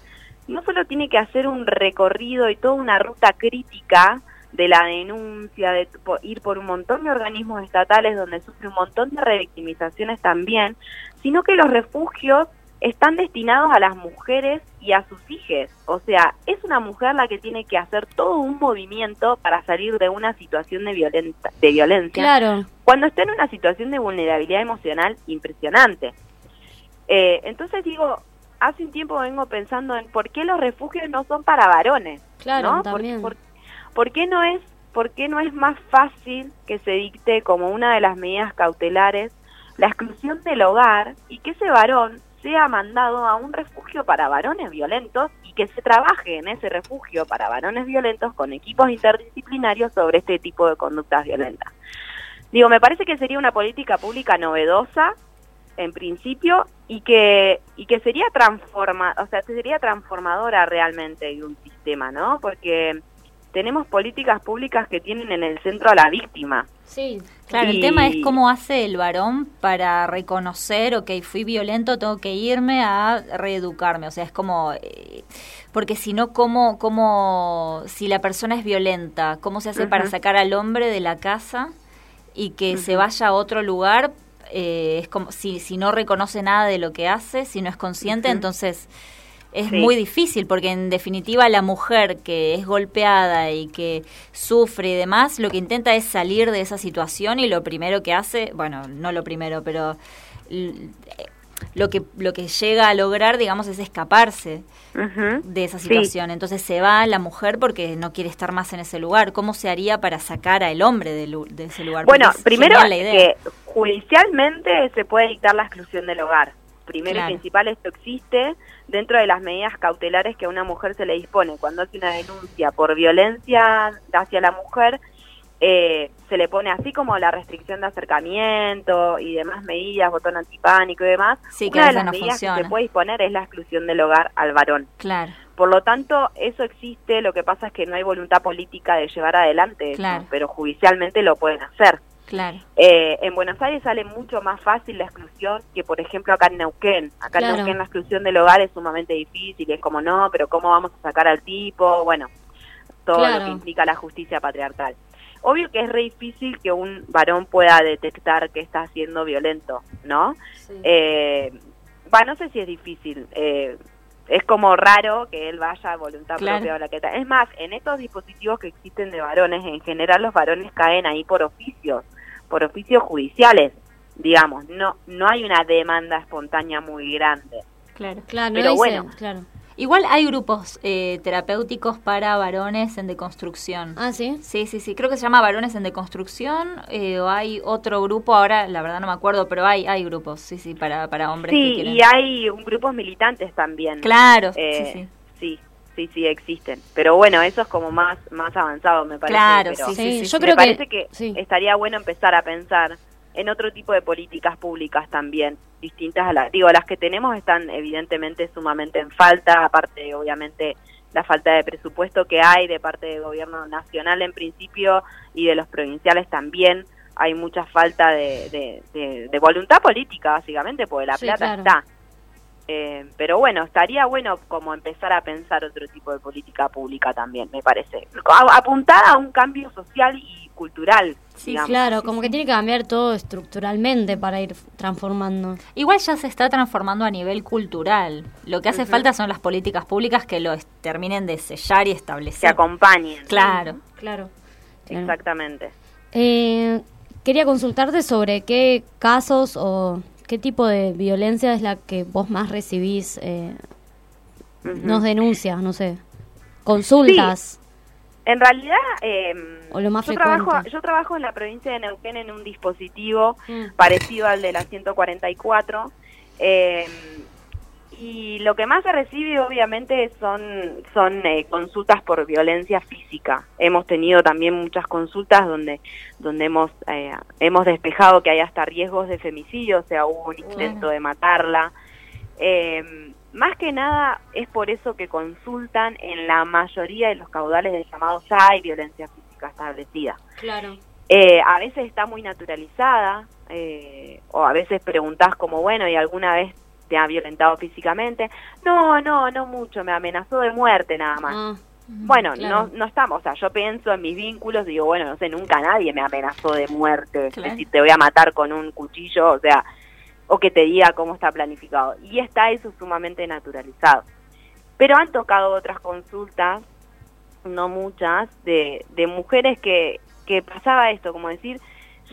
no solo tiene que hacer un recorrido y toda una ruta crítica de la denuncia, de ir por un montón de organismos estatales donde sufre un montón de revictimizaciones también, sino que los refugios están destinados a las mujeres y a sus hijos. O sea, es una mujer la que tiene que hacer todo un movimiento para salir de una situación de, violenta, de violencia. Claro. Cuando está en una situación de vulnerabilidad emocional impresionante. Eh, entonces digo, hace un tiempo vengo pensando en por qué los refugios no son para varones. Claro, ¿no? Por- también. por- ¿Por qué no es por qué no es más fácil que se dicte como una de las medidas cautelares la exclusión del hogar y que ese varón sea mandado a un refugio para varones violentos y que se trabaje en ese refugio para varones violentos con equipos interdisciplinarios sobre este tipo de conductas violentas? Digo, me parece que sería una política pública novedosa en principio y que y que sería transforma, o sea, sería transformadora realmente de un sistema, ¿no? Porque tenemos políticas públicas que tienen en el centro a la víctima. Sí. Claro, el tema es cómo hace el varón para reconocer, ok, fui violento, tengo que irme a reeducarme. O sea, es como, eh, porque si no, ¿cómo, cómo, si la persona es violenta, cómo se hace para sacar al hombre de la casa y que se vaya a otro lugar? Eh, es como, si, si no reconoce nada de lo que hace, si no es consciente, entonces es Sí. muy difícil porque en definitiva la mujer que es golpeada y que sufre y demás, lo que intenta es salir de esa situación y lo primero que hace, bueno, no lo primero, pero lo que lo que llega a lograr, digamos, es escaparse de esa Sí. situación. Entonces se va la mujer porque no quiere estar más en ese lugar. ¿Cómo se haría para sacar al hombre de, de ese lugar? Bueno, es primero la idea. que judicialmente se puede dictar la exclusión del hogar. Primero Claro. y principal, esto existe dentro de las medidas cautelares que a una mujer se le dispone. Cuando hace una denuncia por violencia hacia la mujer, eh, se le pone así como la restricción de acercamiento y demás medidas, botón antipánico y demás. Sí, una de las no medidas que se puede disponer es la exclusión del hogar al varón. Claro. Por lo tanto, eso existe, lo que pasa es que no hay voluntad política de llevar adelante eso, Claro. pero judicialmente lo pueden hacer. Claro. Eh, en Buenos Aires sale mucho más fácil la exclusión que, por ejemplo, acá en Neuquén. Acá Claro. en Neuquén la exclusión del hogar es sumamente difícil, es como no, pero ¿cómo vamos a sacar al tipo? Bueno, todo Claro. lo que implica la justicia patriarcal. Obvio que es re difícil que un varón pueda detectar que está siendo violento, ¿no? Eh, va, no sé si es difícil. eh, es como raro que él vaya a voluntad Claro. propia o la que tal. Es más, en estos dispositivos que existen de varones, en general los varones caen ahí por oficios, por oficios judiciales, digamos. No, no hay una demanda espontánea muy grande. Claro. Claro, Pero dice- bueno. claro. Igual hay grupos eh, terapéuticos para varones en deconstrucción. Ah, sí. Sí, sí, sí. Creo que se llama Varones en Deconstrucción. eh, o hay otro grupo, ahora la verdad no me acuerdo, pero hay hay grupos, sí, sí, para, para hombres que Sí, quieren. y hay un grupos militantes también. Claro, Eh, sí, sí. sí, sí, sí, existen. Pero bueno, eso es como más más avanzado, me parece. Claro, pero sí, sí, sí, yo sí. creo me que- parece que, sí. estaría bueno empezar a pensar en otro tipo de políticas públicas también, distintas a las, digo, las que tenemos están evidentemente sumamente en falta, aparte obviamente la falta de presupuesto que hay de parte del gobierno nacional en principio y de los provinciales también, hay mucha falta de, de- de- de voluntad política básicamente, porque la Sí, plata claro. está. Eh, pero bueno, estaría bueno como empezar a pensar otro tipo de política pública también, me parece. Apuntada a un cambio social y cultural. Sí, digamos. claro, como que tiene que cambiar todo estructuralmente para ir transformando. Igual ya se está transformando a nivel cultural. Lo que hace falta son las políticas públicas que lo terminen de sellar y establecer. Que acompañen. Claro. Claro. Exactamente. Eh, quería consultarte sobre qué casos o qué tipo de violencia es la que vos más recibís, eh, nos denuncias, no sé, consultas. En realidad, eh, O lo más yo, frecuente. trabajo, yo trabajo en la provincia de Neuquén en un dispositivo Mm. parecido al de la 144. eh, y lo que más se recibe, obviamente, son, son eh, consultas por violencia física. Hemos tenido también muchas consultas donde, donde hemos, eh, hemos despejado que hay hasta riesgos de femicidio, o sea, hubo un intento de matarla. Eh, más que nada es por eso que consultan en la mayoría de los caudales de llamados ya hay violencia física establecida. Claro. Eh, a veces está muy naturalizada, eh, o a veces preguntás como, bueno, ¿y alguna vez te ha violentado físicamente? No, no, no mucho, me amenazó de muerte nada más. Ah, Bueno, claro. no, no estamos, o sea, yo pienso en mis vínculos, digo, bueno, no sé, nunca nadie me amenazó de muerte, es decir, te voy a matar con un cuchillo, o sea, o que te diga cómo está planificado. Y está eso sumamente naturalizado. Pero han tocado otras consultas, no muchas, de, de mujeres que, que pasaba esto, como decir,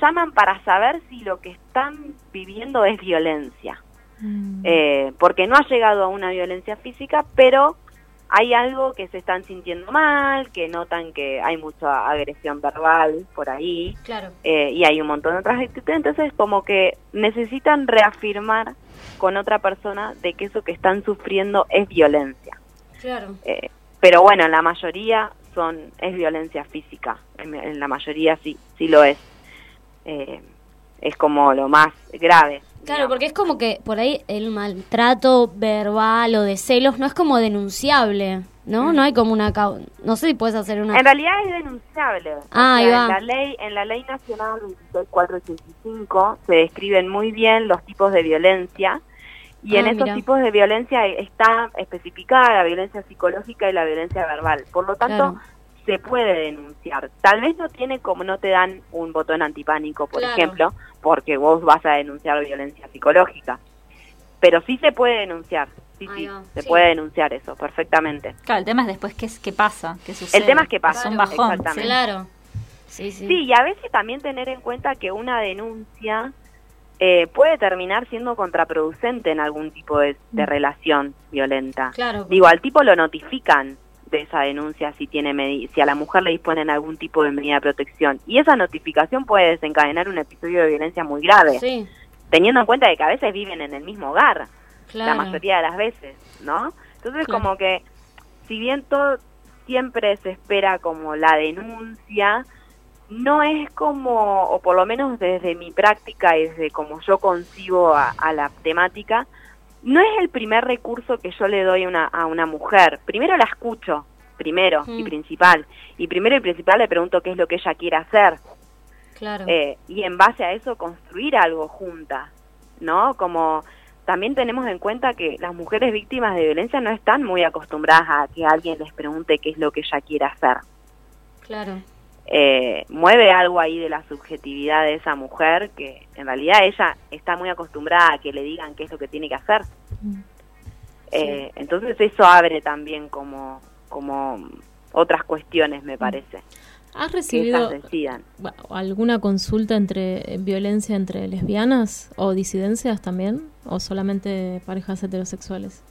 llaman para saber si lo que están viviendo es violencia. Eh, porque no ha llegado a una violencia física, pero hay algo que se están sintiendo mal, que notan que hay mucha agresión verbal por ahí, Claro. eh, y hay un montón de otras actitudes, entonces como que necesitan reafirmar con otra persona de que eso que están sufriendo es violencia. Claro. Eh, pero bueno, en la mayoría son es violencia física, en, en la mayoría sí, sí lo es. Eh, es como lo más grave. Claro, porque es como que por ahí el maltrato verbal o de celos no es como denunciable, ¿no? No hay como una... No sé si puedes hacer una... En realidad es denunciable. O Ah, ahí sea, va. En la ley, en la ley nacional 26485 se describen muy bien los tipos de violencia y Ah, en esos mira. tipos de violencia está especificada la violencia psicológica y la violencia verbal. Por lo tanto, Claro. se puede denunciar. Tal vez no tiene como no te dan un botón antipánico, por Claro. ejemplo, porque vos vas a denunciar violencia psicológica. Pero sí se puede denunciar. Sí, sí, se Sí. puede denunciar eso perfectamente. Claro, el tema es después qué, es- qué pasa, qué sucede. El tema es que pasa. Es un bajón. Exactamente. Claro. Sí, sí. Sí, y a veces también tener en cuenta que una denuncia eh, puede terminar siendo contraproducente en algún tipo de, de relación violenta. Claro. Digo, al tipo lo notifican de esa denuncia si tiene si a la mujer le disponen algún tipo de medida de protección y esa notificación puede desencadenar un episodio de violencia muy grave Sí, teniendo en cuenta de que a veces viven en el mismo hogar claro. la mayoría de las veces, ¿no? Entonces Claro. como que si bien todo siempre se espera como la denuncia, no es como, o por lo menos desde mi práctica y desde como yo concibo a, a la temática, no es el primer recurso que yo le doy a una, a una mujer. Primero la escucho, primero y Mm. principal. Y primero y principal le pregunto qué es lo que ella quiere hacer. Claro. Eh, y en base a eso construir algo juntas, ¿no? Como también tenemos en cuenta que las mujeres víctimas de violencia no están muy acostumbradas a que alguien les pregunte qué es lo que ella quiere hacer. Claro. Eh, mueve algo ahí de la subjetividad de esa mujer que en realidad ella está muy acostumbrada a que le digan qué es lo que tiene que hacer. Eh, entonces eso abre también como, como otras cuestiones, me parece. ¿Has recibido alguna consulta entre eh, violencia entre lesbianas o disidencias también? ¿O solamente parejas heterosexuales?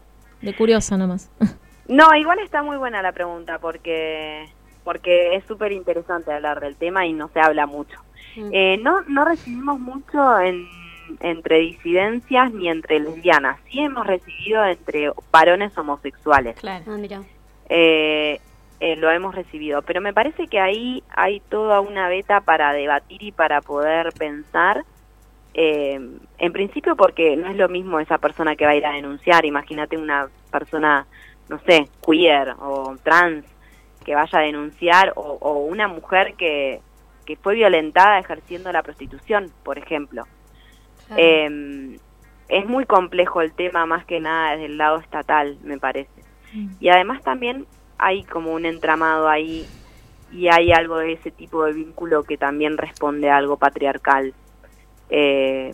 De curiosa nomás. No, igual está muy buena la pregunta porque porque es súper interesante hablar del tema y no se habla mucho. Mm. Eh, no no recibimos mucho en, entre disidencias ni entre lesbianas. Sí hemos recibido entre varones homosexuales. Claro. Ah, mira. Eh, eh, lo hemos recibido, pero me parece que ahí hay toda una beta para debatir y para poder pensar. Eh, en principio porque no es lo mismo esa persona que va a ir a denunciar, imagínate una persona, no sé, queer o trans que vaya a denunciar o, o una mujer que, que fue violentada ejerciendo la prostitución, por ejemplo. Claro. Eh, es muy complejo el tema más que nada desde el lado estatal, me parece. Y además también hay como un entramado ahí y hay algo de ese tipo de vínculo que también responde a algo patriarcal. Eh,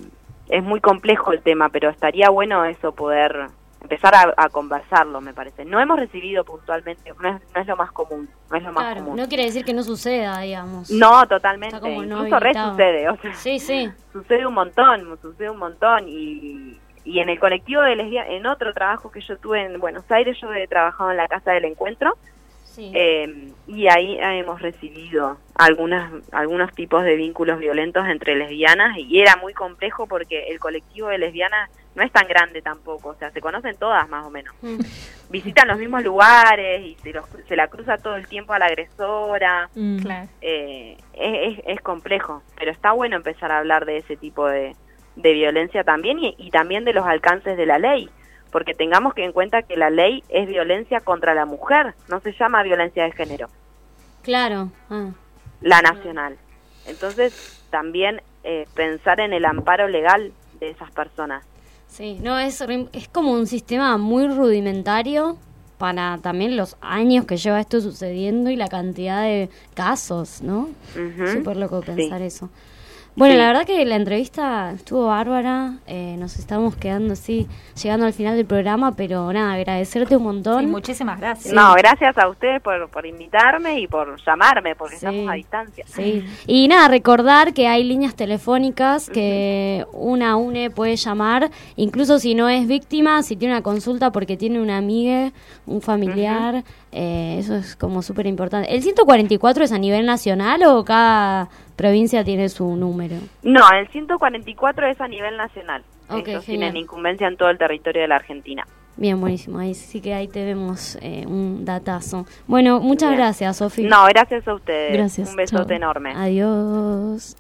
es muy complejo el tema, pero estaría bueno eso poder empezar a, a conversarlo, me parece. No hemos recibido puntualmente, no es, no es lo más común, no es lo más Claro, común. no quiere decir que no suceda, digamos. No, totalmente. Como no Incluso re sucede, o sea, Sí, sí. sucede un montón, sucede un montón y, y en el colectivo de lesbianas, en otro trabajo que yo tuve en Buenos Aires, yo he trabajado en la Casa del Encuentro Sí. eh, y ahí hemos recibido algunas, algunos tipos de vínculos violentos entre lesbianas y era muy complejo porque el colectivo de lesbianas no es tan grande tampoco, o sea, se conocen todas más o menos. Mm. Visitan los mismos lugares y se, los- se la cruza todo el tiempo a la agresora. Mm. Claro. Eh, es, es- es complejo, pero está bueno empezar a hablar de ese tipo de, de violencia también y, y también de los alcances de la ley, porque tengamos que en cuenta que la ley es violencia contra la mujer, no se llama violencia de género, Claro. Ah. la nacional. Entonces, también eh, pensar en el amparo legal de esas personas. Sí, no, es, es como un sistema muy rudimentario para también los años que lleva esto sucediendo y la cantidad de casos, ¿no? Ujú. Súper loco Sí. pensar eso. Bueno, Sí. la verdad que la entrevista estuvo bárbara. eh, nos estamos quedando así, llegando al final del programa, pero nada, agradecerte un montón. Sí, muchísimas gracias. No, gracias a ustedes por, por invitarme y por llamarme, porque Sí. estamos a distancia. Sí. Y nada, recordar que hay líneas telefónicas que una UNE puede llamar, incluso si no es víctima, si tiene una consulta porque tiene una amiga, un familiar, eh, eso es como súper importante. ¿El 144 es a nivel nacional o cada provincia tiene su número? No, el 144 es a nivel nacional. Ok, Ellos tienen incumbencia en todo el territorio de la Argentina. Bien, buenísimo. Ahí sí que ahí te vemos eh, un datazo. Bueno, muchas Bien. gracias, Sofía. No, gracias a ustedes. Gracias. Un besote chao. enorme. Adiós.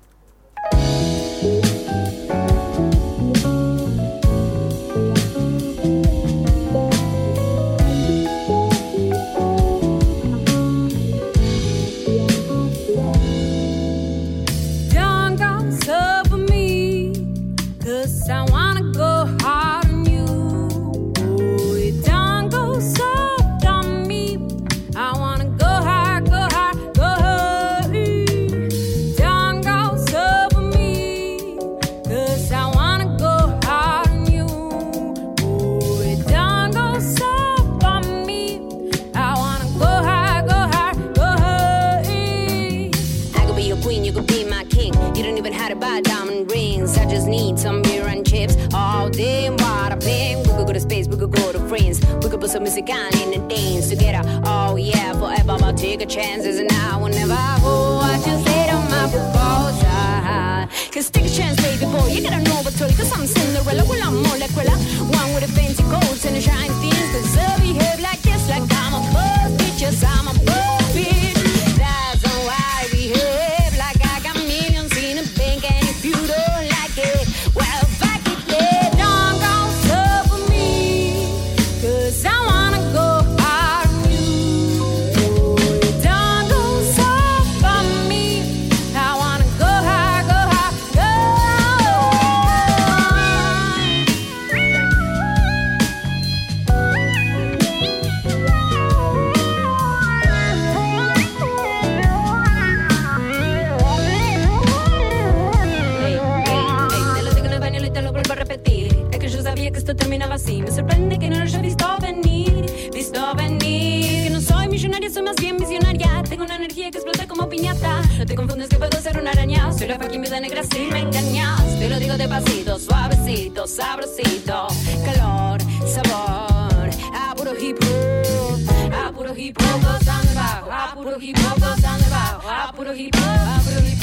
Engañas. Te lo digo despacito, suavecito, sabrosito. Calor, sabor, a puro hip hop. A puro hip hop el bajo. A puro hip hop el bajo. A puro hip hop, a puro hip hop,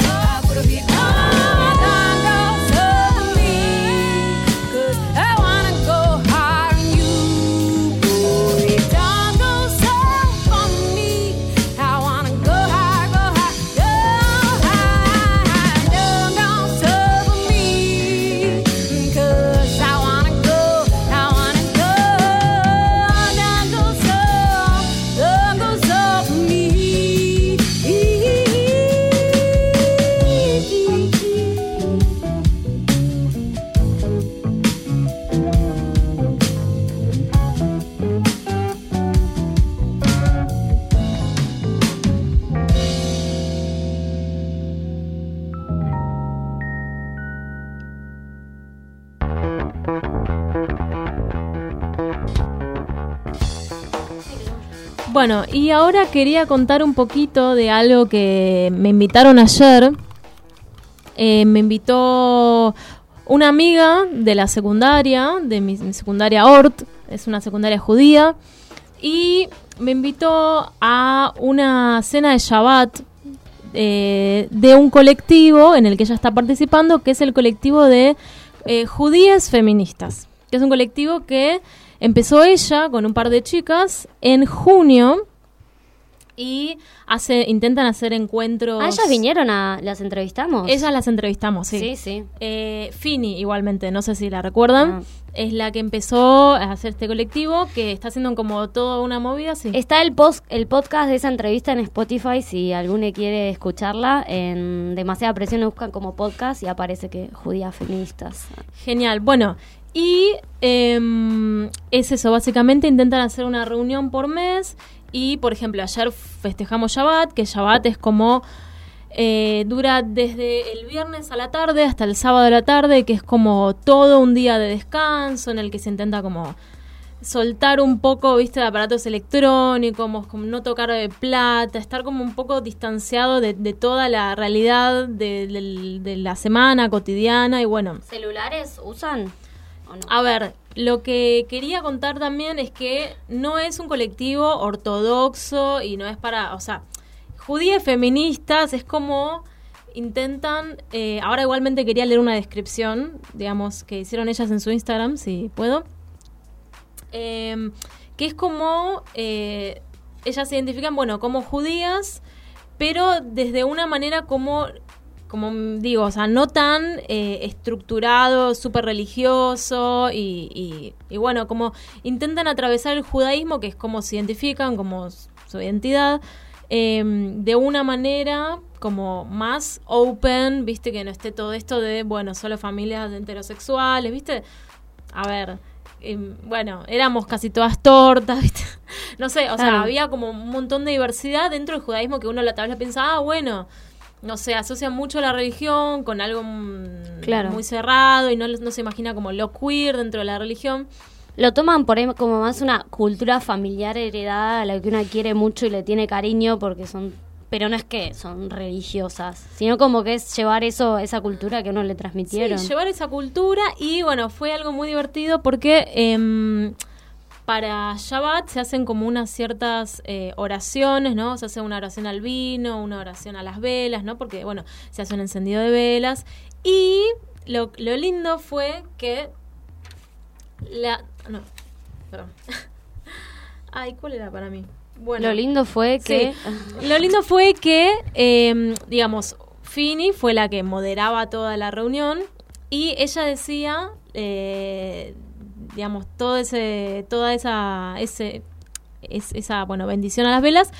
Bueno, y ahora quería contar un poquito de algo que me invitaron ayer. Eh, me invitó una amiga de la secundaria, de mi, secundaria Ort, es una secundaria judía, y me invitó a una cena de Shabbat eh, de un colectivo en el que ella está participando, que es el colectivo de eh, judías feministas, que es un colectivo que empezó ella con un par de chicas en junio y hace intentan hacer encuentros. Ah, ellas vinieron a. ¿Las entrevistamos? Ellas las entrevistamos, sí. Sí, sí. Eh, Fini, igualmente, no sé si la recuerdan, Ah. es la que empezó a hacer este colectivo que está haciendo como toda una movida, sí. Está el, post, el podcast de esa entrevista en Spotify, si alguno quiere escucharla. En Demasiada Presión buscan como podcast y aparece que judías feministas. Genial. Bueno, y em, es eso, básicamente intentan hacer una reunión por mes y, por ejemplo, ayer festejamos Shabbat, que Shabbat es como Eh, dura desde el viernes a la tarde hasta el sábado a la tarde, que es como todo un día de descanso en el que se intenta como soltar un poco, viste, de aparatos electrónicos, como, no tocar de plata, estar como un poco distanciado de, de toda la realidad de, de la semana cotidiana y bueno. ¿Celulares usan? A ver, lo que quería contar también es que no es un colectivo ortodoxo y no es para, o sea, judías feministas es como intentan, eh, ahora igualmente quería leer una descripción, digamos, que hicieron ellas en su Instagram, si puedo, eh, que es como, eh, ellas se identifican, bueno, como judías, pero desde una manera como como digo, o sea, no tan eh, estructurado, súper religioso y, y- y bueno, como intentan atravesar el judaísmo, que es como se identifican, como su identidad, eh, de una manera como más open, viste, que no esté todo esto de, bueno, solo familias heterosexuales, viste. A ver, eh, bueno, éramos casi todas tortas, ¿viste? No sé, o sea, había como un montón de diversidad dentro del judaísmo que uno la tal vez piensa, ah, bueno, no sé, asocia mucho la religión con algo Claro. muy cerrado y no, no se imagina como lo queer dentro de la religión. Lo toman por ahí como más una cultura familiar heredada a la que una quiere mucho y le tiene cariño porque son pero no es que son religiosas, sino como que es llevar eso, esa cultura que uno le transmitieron. Sí, llevar esa cultura y bueno, fue algo muy divertido porque em, para Shabbat se hacen como unas ciertas eh, oraciones, ¿no? Se hace una oración al vino, una oración a las velas, ¿no? Porque bueno, se hace un encendido de velas y lo, lo lindo fue que la... No, perdón. Ay, ¿cuál era para mí? Bueno, Lo lindo fue que Sí. Lo lindo fue que, eh, digamos, Fini fue la que moderaba toda la reunión y ella decía, eh, digamos, todo ese, toda esa, ese, es- esa, bueno, bendición a las velas,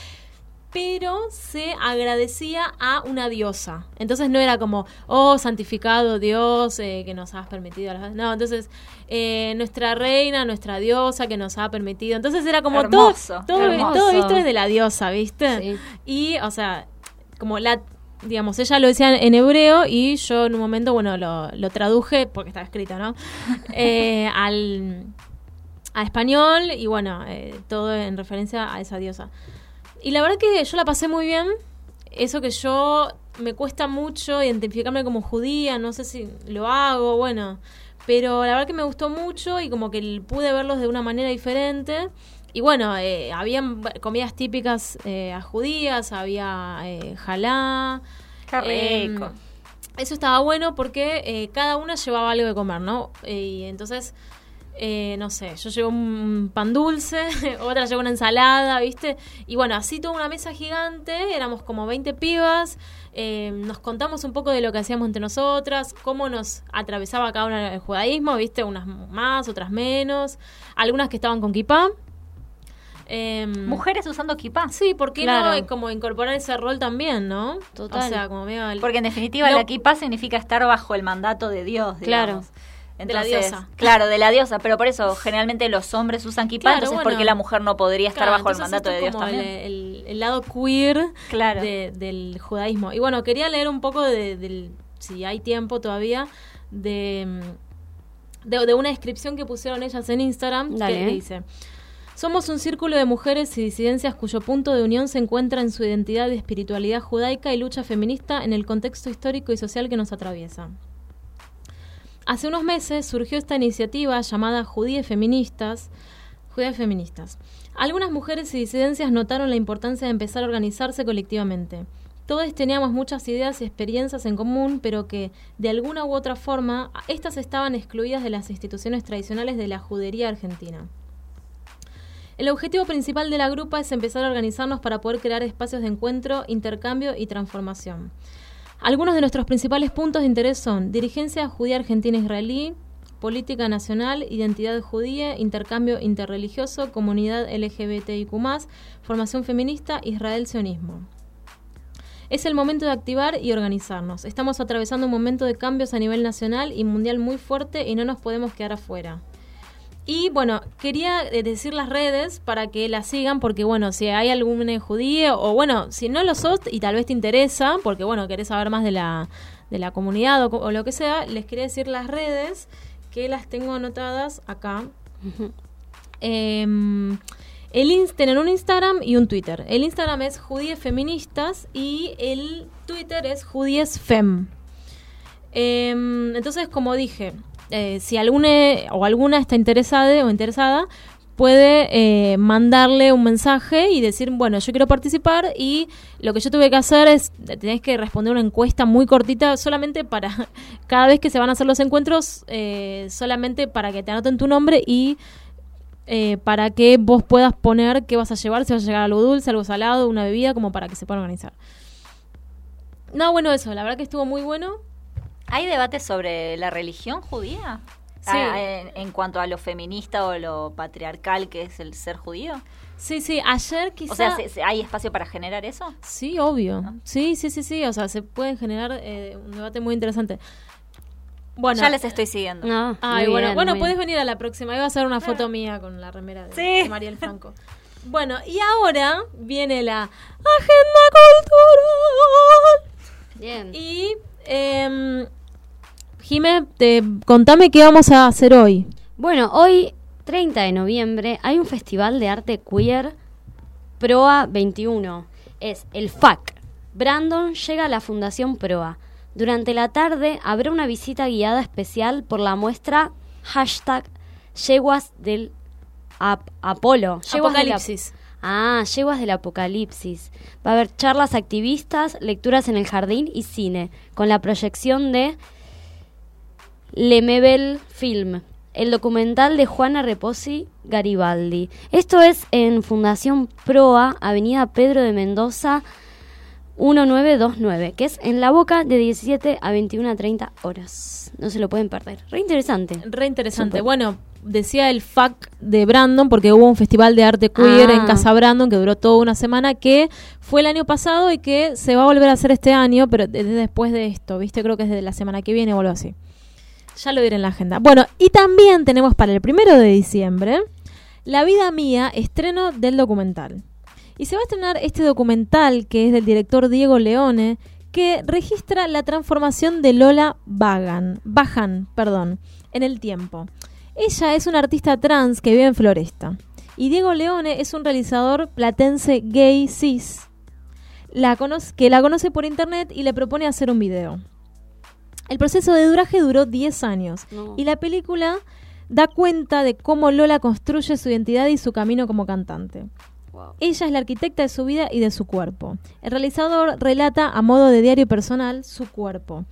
pero se agradecía a una diosa. Entonces no era como, oh, santificado Dios, eh, que nos has permitido. las-". No, entonces, eh, nuestra reina, nuestra diosa que nos ha permitido. Entonces era como Hermoso, todo, todo, todo visto desde la diosa, ¿viste? Sí. Y, o sea, como la, digamos, ella lo decía en hebreo y yo en un momento, bueno, lo, lo traduje, porque estaba escrito, ¿no? Eh, al, a español y bueno, eh, todo en referencia a esa diosa. Y la verdad que yo la pasé muy bien. Eso que yo me cuesta mucho identificarme como judía, no sé si lo hago, bueno, pero la verdad que me gustó mucho y como que pude verlos de una manera diferente. Y bueno, eh, habían comidas típicas eh, a judías, había eh, jalá. Qué em, rico. eso estaba bueno porque eh, cada una llevaba algo de comer, ¿no? Eh, y entonces, eh, no sé, yo llevo un pan dulce, otra llevó una ensalada, ¿viste? Y bueno, así toda una mesa gigante, éramos como 20 pibas, eh, nos contamos un poco de lo que hacíamos entre nosotras, cómo nos atravesaba cada una el judaísmo, ¿viste? Unas más, otras menos, algunas que estaban con kipá. Em, Mujeres usando kippah. Sí, ¿por qué Claro. no eh, como incorporar ese rol también, no? Total. O sea, como medio el- Porque en definitiva la kippah significa estar bajo el mandato de Dios, Claro. digamos. De la Entonces, diosa. Claro, de la diosa, pero por eso generalmente los hombres usan Claro, entonces bueno. ¿por qué la mujer no podría estar Claro, bajo el entonces mandato de Dios como también? el- el lado queer Claro. de- del judaísmo. Y bueno, quería leer un poco de, del, si hay tiempo todavía, de, mm, de, de una descripción que pusieron ellas en Instagram, que, Dale. que dice... Somos un círculo de mujeres y disidencias cuyo punto de unión se encuentra en su identidad de espiritualidad judaica y lucha feminista en el contexto histórico y social que nos atraviesa. Hace unos meses surgió esta iniciativa llamada Judías Feministas, Judías Feministas. Algunas mujeres y disidencias notaron la importancia de empezar a organizarse colectivamente. Todos teníamos muchas ideas y experiencias en común, pero que, de alguna u otra forma, estas estaban excluidas de las instituciones tradicionales de la judería argentina. El objetivo principal de la grupa es empezar a organizarnos para poder crear espacios de encuentro, intercambio y transformación. Algunos de nuestros principales puntos de interés son dirigencia judía argentina israelí, política nacional, identidad judía, intercambio interreligioso, comunidad LGBTIQ+, formación feminista, Israel sionismo. Es el momento de activar y organizarnos. Estamos atravesando un momento de cambios a nivel nacional y mundial muy fuerte y no nos podemos quedar afuera. Y bueno, quería eh, decir las redes para que la sigan, porque bueno, si hay algún eh, judío, o bueno, si no lo sos y tal vez te interesa, porque bueno, querés saber más de la, de la comunidad o, lo que sea, les quería decir las redes que las tengo anotadas acá. Em, el un Instagram y un Twitter. El Instagram es Judíes Feministas y el Twitter es Judíes Fem. Em, entonces, como dije, eh, si alguna o alguna está interesada o interesada, puede eh, mandarle un mensaje y decir, bueno, yo quiero participar y lo que yo tuve que hacer es, tenés que responder una encuesta muy cortita solamente para, cada vez que se van a hacer los encuentros, eh, solamente para que te anoten tu nombre y eh, para que vos puedas poner qué vas a llevar, si vas a llegar algo dulce, algo salado, una bebida, como para que se puedan organizar. No, bueno, eso, la verdad que estuvo muy bueno. ¿Hay debates sobre la religión judía? Sí. Ah, en, en cuanto a lo feminista o lo patriarcal que es el ser judío. Sí, sí, ayer quizá... O sea, ¿se- se- ¿hay espacio para generar eso? Sí, obvio. Sí, sí, sí, sí. O sea, se puede generar eh, un debate muy interesante. Bueno, Ya les estoy siguiendo. No, Ay, muy bueno, bien, bueno, puedes venir a la próxima. Ahí va a ser una foto mía con la remera de, Sí. de Mariel Franco. Bueno, y ahora viene la agenda cultural. Bien. Y, eh, Jime, te, contame qué vamos a hacer hoy. Bueno, hoy, 30 de noviembre, hay un festival de arte queer Proa 21. Es el FAC. Brandon llega a la Fundación Proa. Durante la tarde habrá una visita guiada especial por la muestra hashtag Yeguas del Ap- Apolo. Yeguas del Ap- Apocalipsis. Ah, Yeguas del Apocalipsis. Va a haber charlas activistas, lecturas en el jardín y cine, con la proyección de Lemebel Film, el documental de Juana Reposi Garibaldi. Esto es en Fundación Proa, Avenida Pedro de Mendoza, 1929, que es en La Boca de 17 a 21 a 30 horas. No se lo pueden perder. Re interesante. Re interesante. Bueno, decía el FAC de Brandon, porque hubo un festival de arte queer Ah. en Casa Brandon que duró toda una semana, que fue el año pasado y que se va a volver a hacer este año, pero desde después de esto, ¿viste? Creo que es de la semana que viene o algo así. Ya lo diré en la agenda. Bueno, y también tenemos para el primero de diciembre, La vida mía, estreno del documental. Y se va a estrenar este documental que es del director Diego Leone, que registra la transformación de Lola Bagan, Bajan, perdón, en el tiempo. Ella es una artista trans que vive en Floresta. Y Diego Leone es un realizador platense gay cis que la conoce por internet y le propone hacer un video. El proceso de duraje duró 10 años No. y la película da cuenta de cómo Lola construye su identidad y su camino como cantante. Ella es la arquitecta de su vida y de su cuerpo. El realizador relata a modo de diario personal su cuerpo.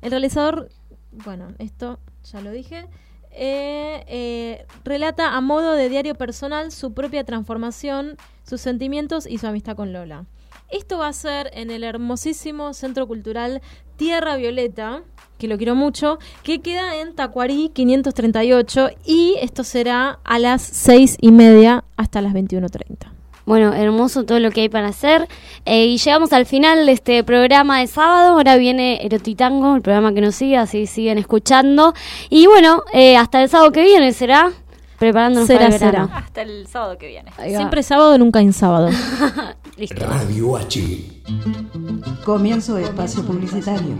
El realizador, bueno, esto ya lo dije, eh, eh, relata a modo de diario personal su propia transformación, sus sentimientos y su amistad con Lola. Esto va a ser en el hermosísimo Centro Cultural Tierra Violeta, que lo quiero mucho, que queda en Tacuarí 538 y esto será a las seis y media hasta las 21.30. Bueno, hermoso todo lo que hay para hacer. Eh, y llegamos al final de este programa de sábado. Ahora viene Erotitango, el programa que nos sigue, así siguen escuchando. Y bueno, eh, hasta el sábado que viene será preparándonos Será, para el verano. será. Hasta el sábado que viene. Siempre sábado, nunca en sábado. Listo. Radio H. Comienzo de espacio publicitario.